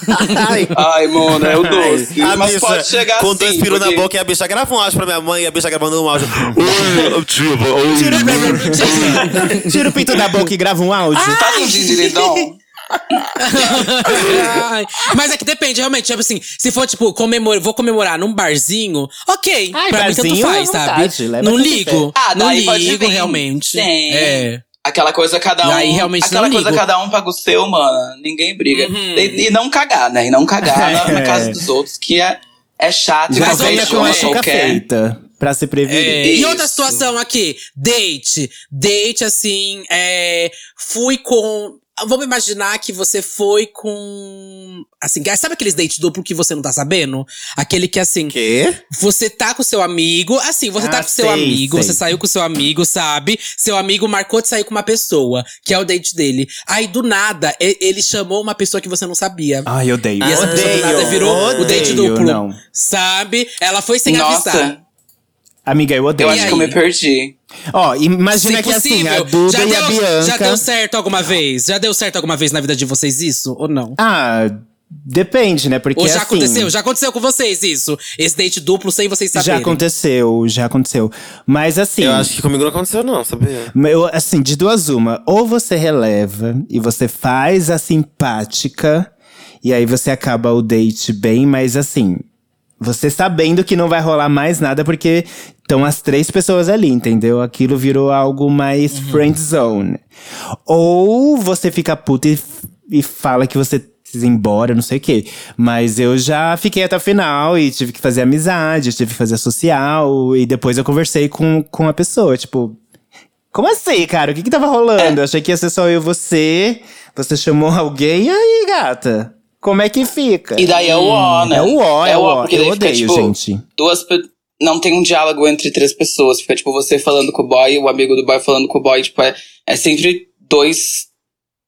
Ai, mano, é o doce. A Mas bicha pode chegar com assim. dois pirus na porque- boca e a bicha grava um áudio pra minha mãe e a bicha gravando um áudio. Tira o pinto da boca e grava um áudio. Faz um dindirindom. Ai, Mas é que depende, realmente. Tipo assim, se for, tipo, comemorar, vou comemorar num barzinho, ok. Ai, pra mim tanto barzinho faz, sabe? não ligo. Ah, não ligo, realmente. Sim. É. Aquela coisa cada um. Aí, realmente, aquela não coisa ligo. cada um paga o seu, mano. Ninguém briga. Uhum. E, e não cagar, né? E não cagar na, na É. casa dos outros, que é, é chato. e Já Mas venha olha com a idioma chuca qualquer. feita. Pra se prevenir. É, e outra situação aqui, date. Date, assim, é, fui com. Vamos imaginar que você foi com. Assim, sabe aqueles date duplo que você não tá sabendo? Aquele que, assim, Quê? você tá com seu amigo, assim, você tá Ah, com seu sei, amigo, sei. você saiu com seu amigo, sabe? Seu amigo marcou de sair com uma pessoa, que é o date dele. Aí, do nada, e- ele chamou uma pessoa que você não sabia. Ai, eu odeio. E essa pessoa do nada Odeio, virou o date odeio, duplo. Não. Sabe? Ela foi sem avisar. Nossa, Amiga, eu odeio. eu acho que eu me perdi. Ó, imagina Se que assim, a Duda já, e a deu, Bianca. já deu certo alguma vez? Já deu certo alguma vez na vida de vocês isso? Ou não? Ah, depende, né? Porque Ou já assim, aconteceu? Já aconteceu com vocês isso? Esse date duplo sem vocês Já saberem? aconteceu, já aconteceu. Mas assim. Eu acho que comigo não aconteceu, não, sabia? Eu, assim, de duas uma. Ou você releva e você faz a simpática, e aí você acaba o date bem, mas assim. Você sabendo que não vai rolar mais nada, porque estão as três pessoas ali, entendeu? Aquilo virou algo mais friend zone. Ou você fica puta e, e fala que você precisa ir embora, não sei o quê. Mas eu já fiquei até o final e tive que fazer amizade, tive que fazer social, e depois eu conversei com, com a pessoa, tipo. Como assim, cara? O que que tava rolando? Eu achei que ia ser só eu e você. Você chamou alguém, e aí, gata? Como é que fica? E daí é o ó, né? É o ó, é o ó. porque Eu daí fica, odeio, tipo, gente. Duas Não tem um diálogo entre três pessoas. Fica, tipo, você falando com o boy, o amigo do boy falando com o boy. Tipo, é, é sempre dois,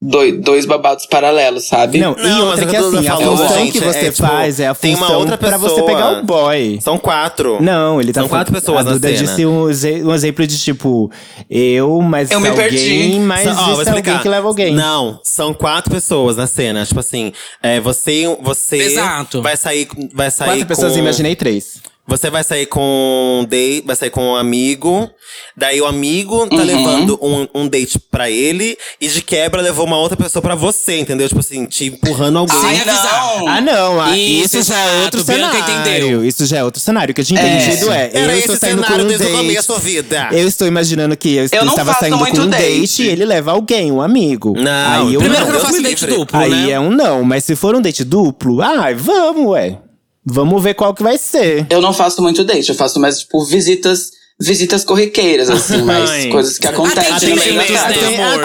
dois, dois babados paralelos, sabe? Não, e outra que é que a assim, a falou, função gente, que você é, tipo, faz é a tem função uma outra pra você pessoa. pegar o boy. São quatro. Não, ele tá São quatro pessoas A na Duda cena. disse um, um exemplo de tipo, eu, mas Eu me alguém, perdi. mas São- ó, é alguém explicar. que leva alguém. Não, são quatro pessoas na cena. Tipo assim, é, você, você Exato. vai sair, vai sair Quatro pessoas, com, imaginei três. Você vai sair com um date, vai sair com um amigo. Daí o amigo tá Uhum. levando um, um date pra ele e de quebra levou uma outra pessoa pra você, entendeu? Tipo assim, te empurrando alguém. Sem Ai, não. Ah, não. ah, Isso, Isso, já é outro cenário. entendeu. Isso já é outro cenário. O que eu tinha entendido é, Era eu esse estou saindo com cenário um desde o date. vida. Eu estou imaginando que eu, Eu não estava saindo com um date. date e ele leva alguém, um amigo. Não, aí eu Primeiro que eu não faço date livre. duplo, Aí né? é um não, mas se for um date duplo, ai, vamos, ué. Vamos ver qual que vai ser. Eu não faço muito date, eu faço mais, tipo, visitas, visitas corriqueiras, assim, mas Ai. coisas que acontecem Atendimentos, bem né? Atendimentos.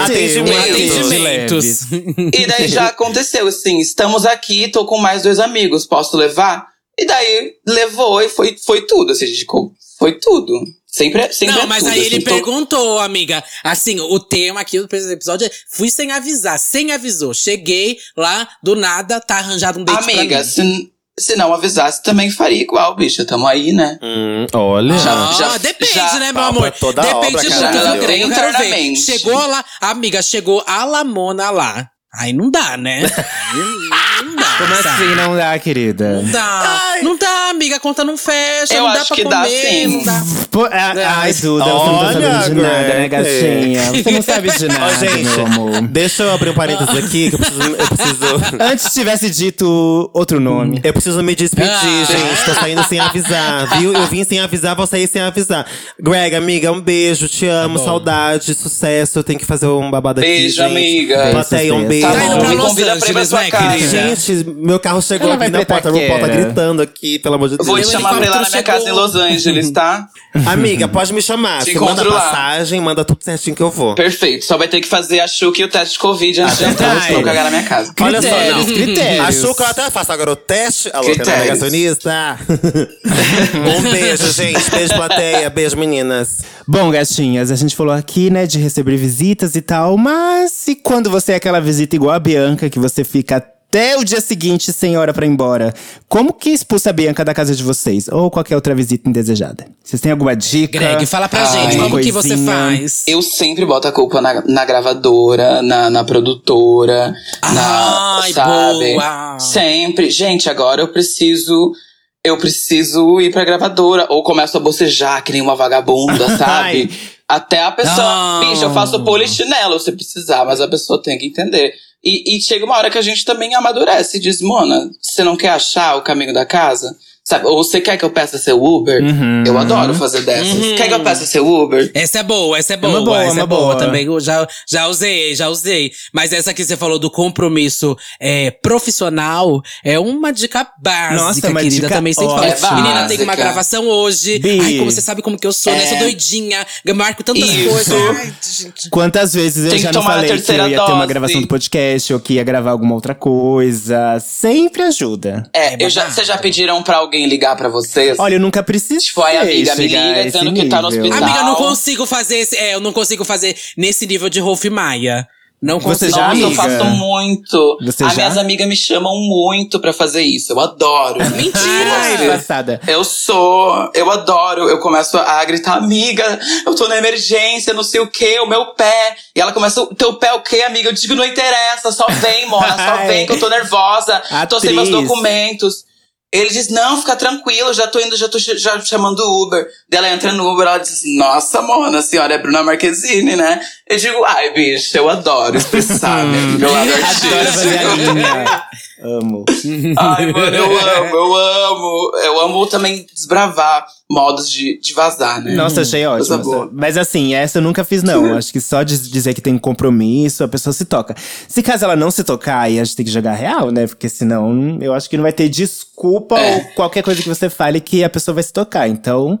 Atendimentos. E daí já aconteceu, assim, estamos aqui, tô com mais dois amigos, posso levar? E daí levou e foi, foi tudo, assim, tipo, foi tudo. Sempre, é- sempre Não, é mas tudo, aí assim, ele tô- perguntou, amiga. Assim, o tema aqui do episódio é: fui sem avisar, sem avisou. Cheguei lá, do nada, tá arranjado um date Amiga, pra mim. se, se não avisasse, também faria igual, bicha, tamo aí, né? Hum, olha. Já- Ah, já- depende, já- né, meu amor? toda Depende obra, muito. caralho. Eu quero, ver. Chegou lá, amiga, chegou a Lamona lá. Aí não dá, né? Aí não dá. Como sabe? assim não dá, querida? Não dá. Não dá, amiga, a conta não fecha, Eu não dá acho pra que dá, comer, sim. não dá. Pô, ah, ai, Duda, você não tá Olha, sabendo de nada, né, gatinha? Você não sabe de nada, Ó, gente, meu amor. deixa eu abrir um parênteses aqui, que eu preciso. Eu preciso, Antes tivesse dito outro nome. eu preciso me despedir, Ah. gente. Tô saindo sem avisar, viu? Eu vim sem avisar, vou sair sem avisar. Greg, amiga, um beijo, te amo, bom. saudade, sucesso. Eu tenho que fazer um babado aqui. Beijo, amiga. Plateia, um Beijo, beijo. Tá Tá indo bom, pra me Los convida pra ir pra sua né, casa. querida? Gente, meu carro chegou Ela aqui na pra porta. O RuPaul tá gritando aqui, pelo amor de Deus. Vou te Meu chamar pra ir lá na minha casa em Los Angeles, tá? Amiga, pode me chamar. Te Você manda lá. passagem, manda tudo certinho que eu vou. Perfeito. Só vai ter que fazer a Chuca e o teste de Covid antes de entrar, Ai. senão eu cagar na minha casa. Olha só, Critérios, não. critérios. Que eu até faço agora o teste? Alô, que é negacionista? um beijo, gente. Beijo, plateia. Beijo, meninas. Bom, gatinhas, a gente falou aqui, né, de receber visitas e tal, mas e quando você é aquela visita igual a Bianca, que você fica até o dia seguinte sem hora pra ir embora? Como que expulsa a Bianca da casa de vocês? Ou qualquer outra visita indesejada? Vocês têm alguma dica? Greg, fala pra Ai, gente, como que você faz? Eu sempre boto a culpa na, na gravadora, na, na produtora, na, Ai, sabe? boa. Sempre. Gente, agora eu preciso. Eu preciso ir pra gravadora. Ou começo a bocejar que nem uma vagabunda, sabe? Até a pessoa. Não. Bicho, eu faço polichinelo se precisar, mas a pessoa tem que entender. E, e chega uma hora que a gente também amadurece e diz, Mona, você não quer achar o caminho da casa? Sabe? Ou você quer que eu peça seu Uber? Uhum. Eu adoro fazer dessas. Uhum. Quer que eu peça seu Uber? Essa é boa, essa é uma boa, boa, essa uma é boa. boa. Também eu já, já usei, já usei. Mas essa que você falou do compromisso é, profissional é uma dica básica, Nossa, uma querida. dica também sempre ótima. falo. Menina, tem uma gravação hoje. Bi. Ai, como você sabe como que eu sou, né? É. Sou doidinha. Eu marco tantas Isso. coisas. Ai, gente. Quantas vezes eu Tem que já não falei que eu terceira ia ter uma dose. gravação do podcast ou que ia gravar alguma outra coisa? Sempre ajuda. É, É eu já, vocês já pediram pra alguém ligar pra vocês? Olha, eu nunca precisei Tipo, ai, amiga, me liga dizendo que tá no hospital. Amiga, eu não consigo fazer esse. É, eu não consigo fazer nesse nível de Rolf Maia. Não Você consigo. já, Nossa, eu amiga? faço muito. Você As já? minhas amigas me chamam muito pra fazer isso. Eu adoro. Ai, Você- passada. Eu sou, eu adoro. Eu começo a gritar, amiga, eu tô na emergência, não sei o que, o meu pé. E ela começa, o teu pé é o quê, amiga? Eu digo, não interessa, só vem, Mona, só Ai. vem, que eu tô nervosa, tô sem meus Atriz. documentos. Ele diz, não, fica tranquilo, já tô indo, já tô já chamando o Uber. Daí ela entra no Uber, ela diz, nossa, Mona, a senhora é Bruna Marquezine, né? Eu digo, ai, bicho, eu adoro expressar meu, lado Adoro fazer a artístico. linha. Amo. Ai, mano, eu amo, eu amo. Eu amo também desbravar modos de, de vazar, né? Nossa, achei Coisa ótimo. Mas assim, essa eu nunca fiz, não. Acho que só de dizer que tem compromisso, a pessoa se toca. Se caso ela não se tocar, aí a gente tem que jogar real, né? Porque senão eu acho que não vai ter desculpa É. ou qualquer coisa que você fale que a pessoa vai se tocar. Então,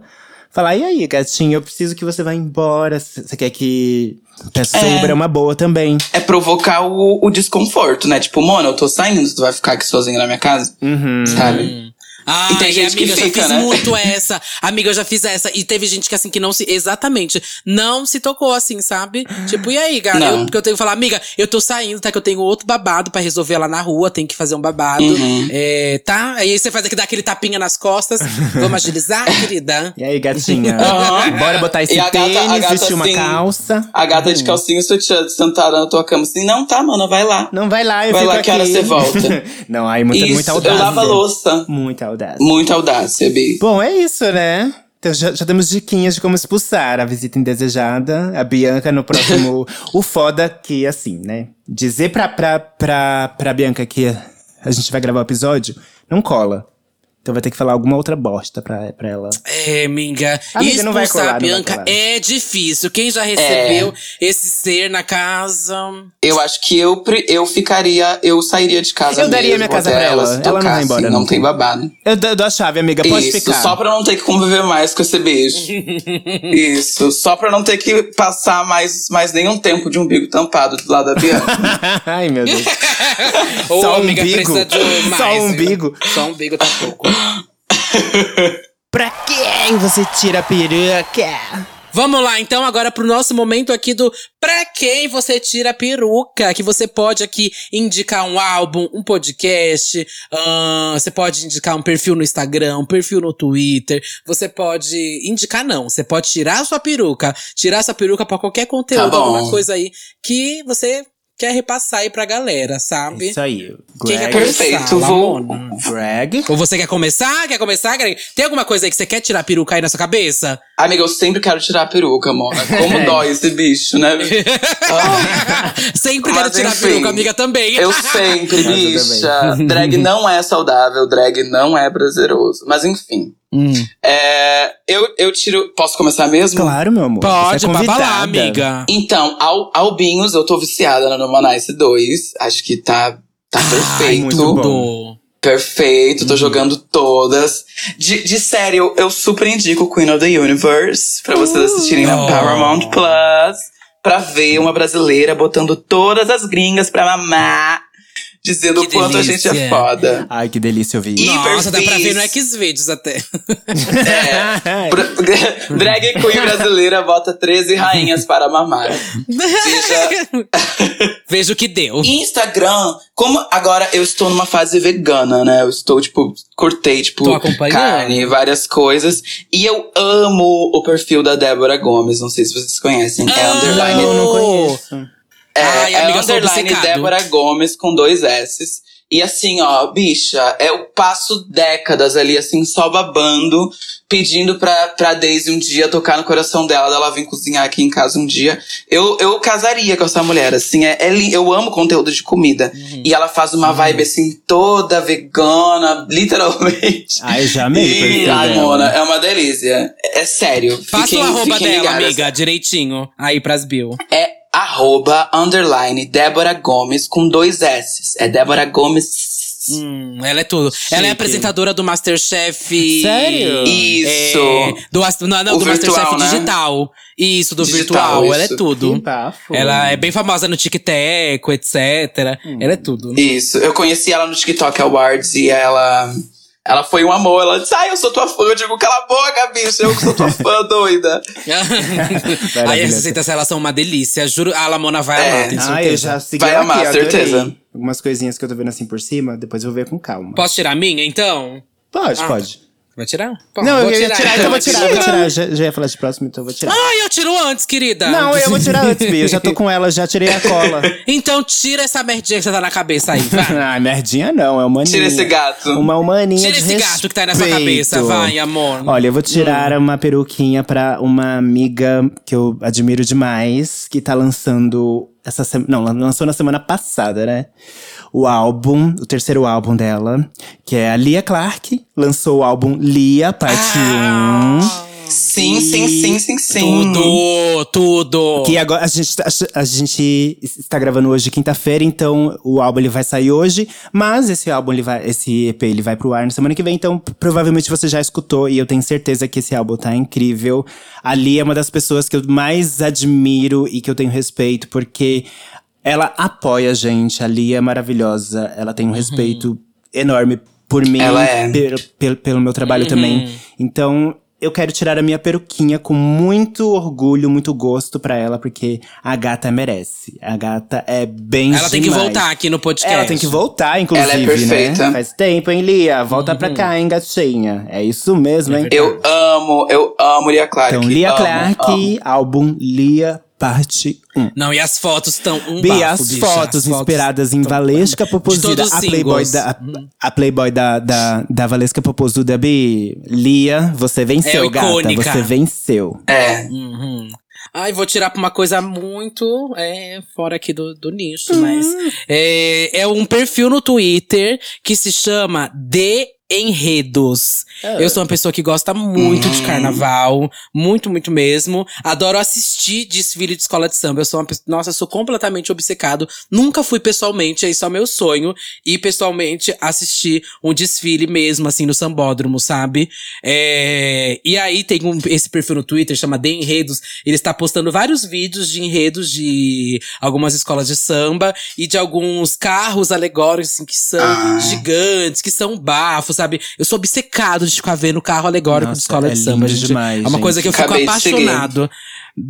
falar, e aí, gatinho, eu preciso que você vá embora. Você quer que. Peça seu É. Uber é uma boa também. É provocar o, o desconforto, né? Tipo, mano, eu tô saindo, tu vai ficar aqui sozinho na minha casa? Uhum. Sabe? Ai, E tem gente amiga, que eu fica, já fiz né? muito essa. Amiga, eu já fiz essa. E teve gente que, assim, que não se. Exatamente. Não se tocou, assim, sabe? Tipo, e aí, cara? Eu, porque eu tenho que falar, amiga, eu tô saindo, tá? Que eu tenho outro babado pra resolver lá na rua, tem que fazer um babado. Uhum. É, tá? Aí você faz aqui, dá aquele tapinha nas costas. Vamos agilizar, querida? E aí, gatinha? Aham. Bora botar esse E a gata- a tênis, gata, vestir uma assim, calça. A gata de calcinha e sutiã sentada na tua cama assim, não, tá, mano, vai lá. Não vai lá, eu Vai fico lá, aqui. que hora você volta? não, aí muita, Isso, muita eu audácia. lavo a louça. Muita audácia. Muita audácia, Bi. Bom, é isso, né? Então já, já temos diquinhas de como expulsar a visita indesejada. A Bianca no próximo. o foda que, assim, né? Dizer pra, pra, pra, pra Bianca que a gente vai gravar o episódio, não cola. Então vai ter que falar alguma outra bosta pra, pra ela. É, amiga. Amiga, não vai colar, a não vai Bianca colar. é difícil. Quem já recebeu esse ser na casa. Eu acho que eu, pre- eu ficaria, eu sairia de casa Eu daria mesmo, minha casa pra ela. Ela não tocar, vai embora, assim, não. não tem babado. Eu dou dou a chave, amiga. Pode Isso, ficar. só pra não ter que conviver mais com esse beijo. Isso, só pra não ter que passar mais, mais nenhum tempo de umbigo tampado do lado da Bianca. Ai, meu Deus. Só amiga, umbigo? precisa de mais. Só umbigo? Só umbigo tá pouco. Pra quem você tira a peruca? Vamos lá, então, agora pro nosso momento aqui do Pra quem você tira a peruca? Que você pode aqui indicar um álbum, um podcast, ahn, você pode indicar um perfil no Instagram, um perfil no Twitter. Você pode indicar, não, você pode tirar a sua peruca. Tirar a sua peruca pra qualquer conteúdo, Tá alguma coisa aí que você quer repassar aí pra galera, sabe? Isso aí. Quem quer Greg, começar? Perfeito, vou-? Greg. Ou você quer começar? Quer começar, Greg? Tem alguma coisa aí que você quer tirar a peruca aí na sua cabeça? Amiga, eu sempre quero tirar a peruca, Mona. Como É. dói esse bicho, né? Ah, Sempre Mas quero tirar enfim, a peruca, amiga, também. eu sempre, Eu bicha. Drag não é saudável, drag não é prazeroso. Mas enfim. Hum. É, eu, eu tiro. Posso começar mesmo? Claro, meu amor. Pode, você é lá, convidada. amiga. Então, al, albinhos, eu tô viciada no Numanice 2. Acho que tá, tá perfeito. muito bom. Perfeito, tô jogando todas. De, de série, eu, eu super indico Queen of the Universe pra vocês assistirem na Oh. Paramount Plus. Pra ver uma brasileira botando todas as gringas pra mamar. Dizendo Que o quanto a gente é delícia. foda. Ai, que delícia ouvir. E- Nossa, dá pra ver no. Xvideos até. É. Drag Queen brasileira bota 13 rainhas para mamar. Veja. Veja o que deu. Instagram, como agora eu estou numa fase vegana, né? Eu estou, tipo, cortei, tipo, carne, várias coisas. E eu amo o perfil da Débora Gomes. Não sei se vocês conhecem. É Ah, underline. Eu não Oh. conheço. É, Ai, é underline. Débora Gomes com dois S's. E assim, ó, bicha, eu passo décadas ali, assim, só babando, pedindo pra, pra Daisy um dia tocar no coração dela, dela vir cozinhar aqui em casa um dia. Eu, eu casaria com essa mulher, assim, é, é eu amo conteúdo de comida. Uhum. E ela faz uma vibe, assim, toda vegana, literalmente. Ai, já amei E, ai. Mona, é uma delícia. É, é sério. Passa o arroba dela, ligadas. amiga, direitinho. Aí pras Bill. É arroba, underline, Débora Gomes com dois S. É Débora Gomes. Hum, ela é tudo. Ela é apresentadora do Masterchef. Sério? Isso. É, do, não, não, O do virtual, Masterchef né? digital. Isso, do Digital, virtual. Ela é isso. tudo. Que bafo. Ela é bem famosa no TikTok, etc. Ela é tudo. Isso. Eu conheci ela no TikTok Awards e ela. Ela foi um amor. Ela disse: Ai, eu sou tua fã. Eu digo, cala a boca, bicho. Eu que sou tua fã, doida. Aí essas receitas são uma delícia. Juro, a Lamona vai É. amar, tenho certeza. Ah, eu já segui Vai ela amar, aqui, adorei. certeza. Algumas coisinhas que eu tô vendo assim por cima, depois eu vou ver com calma. Posso tirar a minha, então? Pode, Ah, pode. Vai tirar? Pô, Não, vou eu ia tirar, então eu vou tirar, eu vou Tira. tirar. Já, já ia falar de próximo, então eu vou tirar. Ai, eu tiro antes, querida. Não, eu vou tirar antes, Bia. Eu já tô com ela, já tirei a cola. Então tira essa merdinha que você tá na cabeça aí, vai. ah, merdinha não, é uma Tira esse gato. Uma humaninha Tira esse gato que tá aí na sua respeito. cabeça, vai, amor. Olha, eu vou tirar uma peruquinha pra uma amiga que eu admiro demais, que tá lançando essa semana. Não, lançou na semana passada, né? O álbum, o terceiro álbum dela, que é a Lia Clark, lançou o álbum Lia, parte 1. Ah, Sim, sim, sim, sim, sim. Tudo, tudo. Que agora a gente, tá- a gente está gravando hoje quinta-feira, então o álbum ele vai sair hoje, mas esse álbum ele vai, esse EP ele vai pro ar na semana que vem, então provavelmente você já escutou e eu tenho certeza que esse álbum tá incrível. A Lia é uma das pessoas que eu mais admiro e que eu tenho respeito, porque ela apoia a gente, a Lia é maravilhosa, ela tem um respeito enorme por mim, Ela é. pelo, pelo, pelo meu trabalho também. Então, eu quero tirar a minha peruquinha com muito orgulho, muito gosto pra ela, porque a gata merece. A gata é bem Ela tem que demais. voltar aqui no podcast. Ela tem que voltar, inclusive, Ela é perfeita. né? Faz tempo, hein, Lia? Volta pra cá, hein, gatinha. É isso mesmo, hein? Eu amo, eu amo Lia Clark. Então, Lia amo, Clark, amo. álbum Lia, parte 1. Não, e as fotos estão um Bia, bafo, as bicha. fotos As inspiradas em tão- Valesca Popozuda, a Playboy, da, a Playboy da, da, da Valesca Popozuda, Bi. Lia, você venceu, É gata. icônica. Você venceu. É. Uhum. Ai, vou tirar pra uma coisa muito é, fora aqui do, do nicho, mas. É, é um perfil no Twitter que se chama De Enredos. Eu sou uma pessoa que gosta muito de carnaval, muito, muito mesmo. Adoro assistir desfile de escola de samba. Eu sou uma pessoa. Nossa, eu sou completamente obcecado. Nunca fui pessoalmente, é isso é o meu sonho. E pessoalmente assistir um desfile mesmo, assim, no sambódromo, sabe? É, E aí tem um- esse perfil no Twitter, chama De Enredos. Ele está postando vários vídeos de enredos de algumas escolas de samba e de alguns carros alegóricos, assim, que são Ah. gigantes, que são bafos, sabe? Eu sou obcecado de ficar vendo o carro alegórico Nossa, de escola é de samba, lindo gente. demais, é uma coisa gente. que eu fico Acabei apaixonado.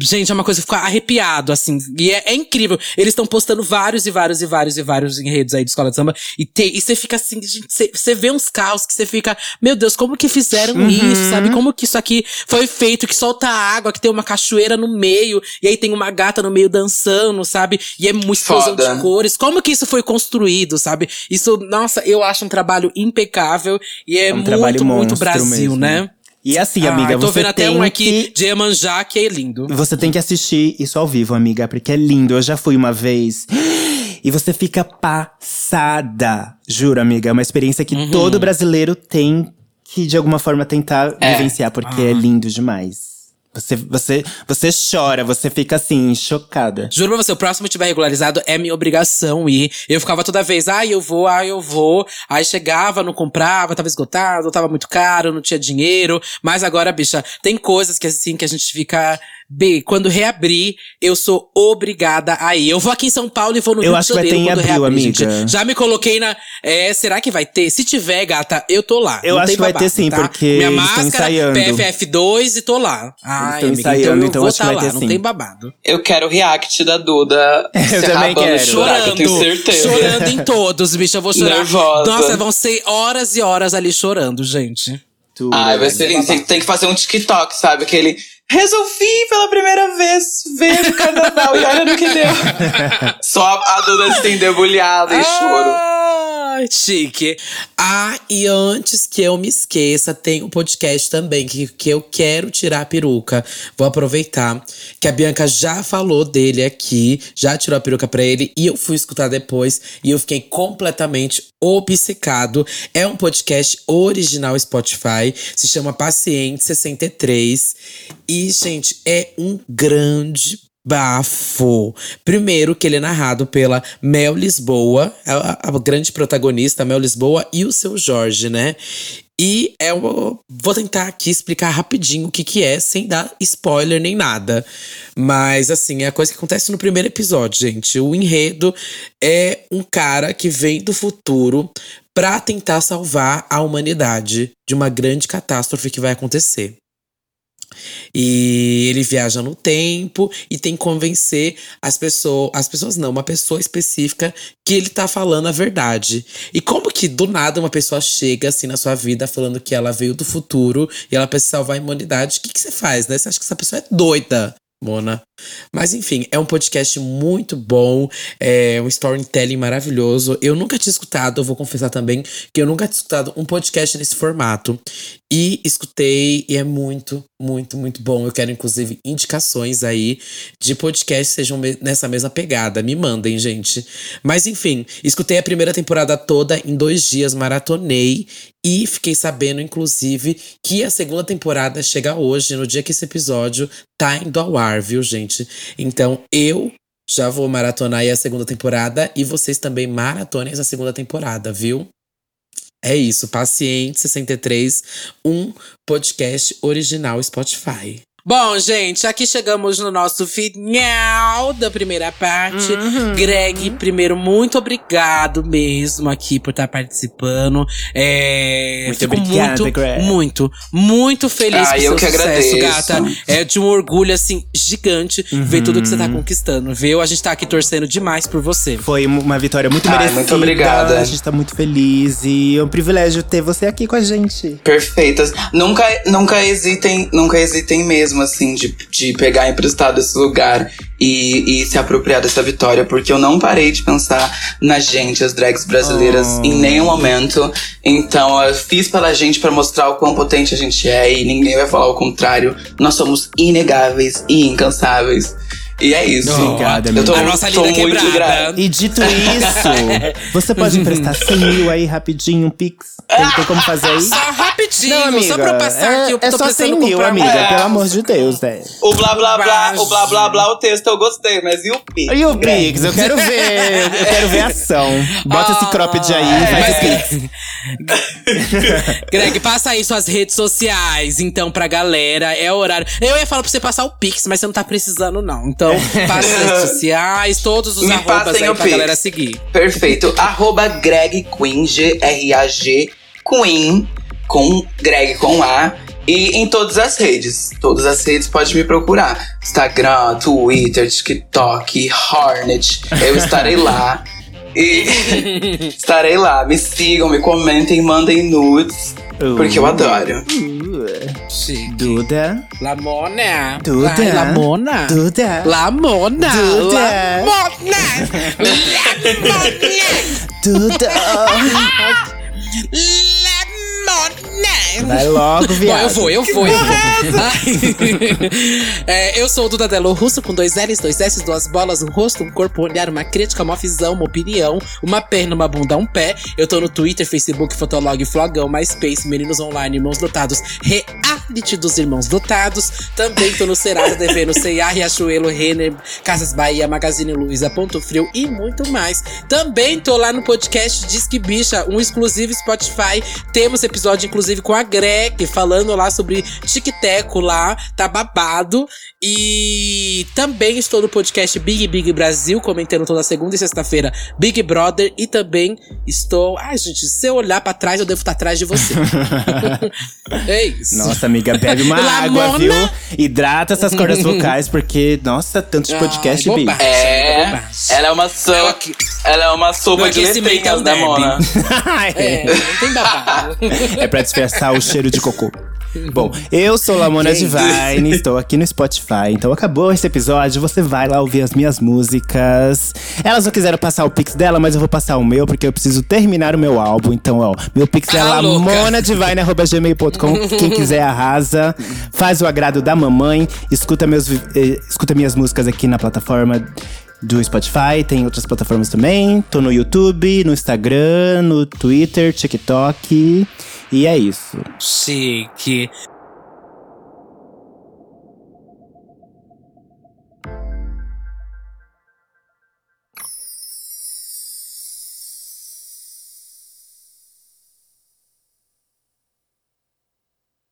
Gente, é uma coisa que fica arrepiado, assim. E é, é incrível. Eles estão postando vários e vários e vários e vários enredos aí de escola de samba. E e você fica assim, gente, você- você vê uns carros que você fica, meu Deus, como que fizeram Uhum. isso, sabe? Como que isso aqui foi feito, que solta água, que tem uma cachoeira no meio, e aí tem uma gata no meio dançando, sabe? E é uma explosão Foda. de cores. Como que isso foi construído, sabe? Isso, nossa, eu acho um trabalho impecável e é, É um muito, trabalho muito Brasil, mesmo. né? E assim, Ah, amiga, tô você vendo até um aqui que... de Iemanjá que é lindo. Você tem que assistir isso ao vivo, amiga, porque é lindo. Eu já fui uma vez. E você fica passada. Juro, amiga. É uma experiência que todo brasileiro tem que, de alguma forma, tentar É. vivenciar, porque é lindo demais. Você, você, você chora, você fica assim, chocada. Juro pra você, o próximo tiver regularizado é minha obrigação ir. Eu ficava toda vez, ai, eu vou, ai, eu vou. Aí chegava, não comprava, tava esgotado, tava muito caro, não tinha dinheiro. Mas agora, bicha, tem coisas que assim, que a gente fica. B, quando reabrir, eu sou obrigada a ir. Eu vou aqui em São Paulo e vou no Eu Rio acho de que vai Janeiro ter em quando abril, reabrir, amiga. gente. Já me coloquei na. É, será que vai ter? Se tiver, gata, eu tô lá. Eu Não acho tem que vai ter sim, tá? porque Minha máscara, ensaiando. PFF2 e tô lá. Ai, amiga, ensaiando, então eu então vou acho que tá vai lá, ter não sim. tem babado. Eu quero o react da Duda Eu se também quero. que eu tenho Chorando, certeza. chorando em todos, bicho. Eu vou chorar. Nervosa. Nossa, vão ser horas e horas ali chorando, gente. Tudo. Ai, vai ser lindo. Tem, tem que fazer um TikTok, sabe? Aquele. Resolvi pela primeira vez ver o carnaval e olha no que deu. Só a, a Duda se debulhada e choro. Chique. Ah, e antes que eu me esqueça, tem um podcast também que, que eu quero tirar a peruca. Vou aproveitar que a Bianca já falou dele aqui, já tirou a peruca pra ele e eu fui escutar depois e eu fiquei completamente obcecado. É um podcast original Spotify, se chama Paciente 63 e, gente, é um grande bafo. Primeiro, que ele é narrado pela Mel Lisboa, a, a grande protagonista, Mel Lisboa, e o seu Jorge, né? E é vou tentar aqui explicar rapidinho o que, que é, sem dar spoiler nem nada. Mas, assim, é a coisa que acontece no primeiro episódio, gente. O enredo é um cara que vem do futuro pra tentar salvar a humanidade de uma grande catástrofe que vai acontecer. E ele viaja no tempo e tem que convencer as pessoas, as pessoas não, uma pessoa específica que ele tá falando a verdade. E como que do nada uma pessoa chega assim na sua vida falando que ela veio do futuro e ela precisa salvar a humanidade? O que, que você faz, né? Você acha que essa pessoa é doida? Mona. Mas enfim, é um podcast muito bom, é um storytelling maravilhoso. Eu nunca tinha escutado, eu vou confessar também, que eu nunca tinha escutado um podcast nesse formato. E escutei, e é muito, muito, muito bom. Eu quero, inclusive, indicações aí de podcasts que sejam nessa mesma pegada. Me mandem, gente. Mas enfim, escutei a primeira temporada toda em dois dias, maratonei. E fiquei sabendo, inclusive, que a segunda temporada chega hoje, no dia que esse episódio tá indo ao ar, viu, gente? Então eu já vou maratonar aí a segunda temporada e vocês também maratonem essa segunda temporada, viu? É isso, Paciente 63, um podcast original Spotify. Bom, gente, aqui chegamos no nosso final da primeira parte. Uhum. Greg, primeiro, muito obrigado mesmo aqui por estar participando. É, Muito fico obrigada, muito, Greg. muito, muito feliz Ah, com eu seu que sucesso, agradeço. gata. É de um orgulho, assim, gigante ver tudo que você tá Uhum. conquistando, viu? A gente tá aqui torcendo demais por você. Foi uma vitória muito Ai, merecida. muito obrigada. A gente tá muito feliz e é um privilégio ter você aqui com a gente. Perfeitas. Nunca, nunca hesitem, nunca hesitem mesmo, assim, de, de pegar emprestado esse lugar e, e se apropriar dessa vitória, porque eu não parei de pensar na gente, as drags brasileiras, Oh. em nenhum momento. Então, eu fiz pela gente pra mostrar o quão potente a gente é e ninguém vai falar o contrário. Nós somos inegáveis e incansáveis. E é isso. Obrigada, eu tô, A nossa tô linda muito quebrada. grato. E dito isso, você pode emprestar 100 mil aí rapidinho, um pix? Tem, tem como fazer aí? Só rapidinho, Não, amiga, só pra eu passar é, aqui. Eu é tô só precisando 100 mil, amiga. uma- Pelo amor de Deus, né? O blá blá blá, o blá blá blá, o texto eu gostei, mas e o pi? E o Pix? Eu quero ver. Eu quero ver ação. Bota esse cropped aí e faz o Pix. Greg, passa aí suas redes sociais, então, pra galera. É o horário. Eu ia falar pra você passar o Pix, mas você não tá precisando, não. Então, passa as redes sociais, todos os Me arrobas passem aí pra galera seguir. Perfeito. Arroba Greg Queen, G-R-A-G Queen, com Greg com A. E em todas as redes. Todas as redes pode me procurar. Instagram, Twitter, TikTok, Hornet. Eu estarei lá. E estarei lá. Me sigam, me comentem, mandem nudes. Porque eu adoro. Chique. Duda. Lamona. Duda. Ai, Lamona. Duda. Lamona. Duda. Lamona. Lamona. Duda. Vai logo, viado. eu vou, eu vou, eu vou. Ai. É, eu sou o Duda Delo Russo, com dois L's, dois S, duas bolas, um rosto, um corpo, um olhar, uma crítica, uma visão, uma opinião, uma perna, uma bunda, um pé. Eu tô no Twitter, Facebook, Fotolog, Flogão, MySpace, Meninos Online, Irmãos Dotados, Reality dos Irmãos Dotados. Também tô no Serasa TV, no C&A, Riachuelo, Renner, Casas Bahia, Magazine Luiza, Ponto Frio e muito mais. Também tô lá no podcast Disque Bicha, um exclusivo Spotify. Temos episódio, inclusive, com a Greg, falando lá sobre Tic-Teco lá, tá babado. E também estou no podcast Big Big Brasil, comentando toda segunda e sexta-feira Big Brother. E também estou. Ai, gente, se eu olhar pra trás, eu devo estar atrás de você. é isso. Nossa, amiga, bebe uma Lamona. água, viu? Hidrata essas cordas vocais, porque, nossa, tanto de podcast, Ai, Bi. bobagem, É, ela é uma sopa. Ela que- Ela é uma sopa de é letrinhas da derby. Mona. É, não tem babado. É pra disfarçar o cheiro de cocô. Bom, eu sou Lamona Gente. Divine, estou aqui no Spotify. Então acabou esse episódio, você vai lá ouvir as minhas músicas. Elas não quiseram passar o pix dela, mas eu vou passar o meu, porque eu preciso terminar o meu álbum. Então, ó, meu pix é Ah, louca. lamonadivine.gmail.com. Quem quiser arrasa, faz o agrado da mamãe, escuta, meus, eh, escuta minhas músicas aqui na plataforma do Spotify, tem outras plataformas também. Tô no YouTube, no Instagram, no Twitter, TikTok. E é isso. Chique.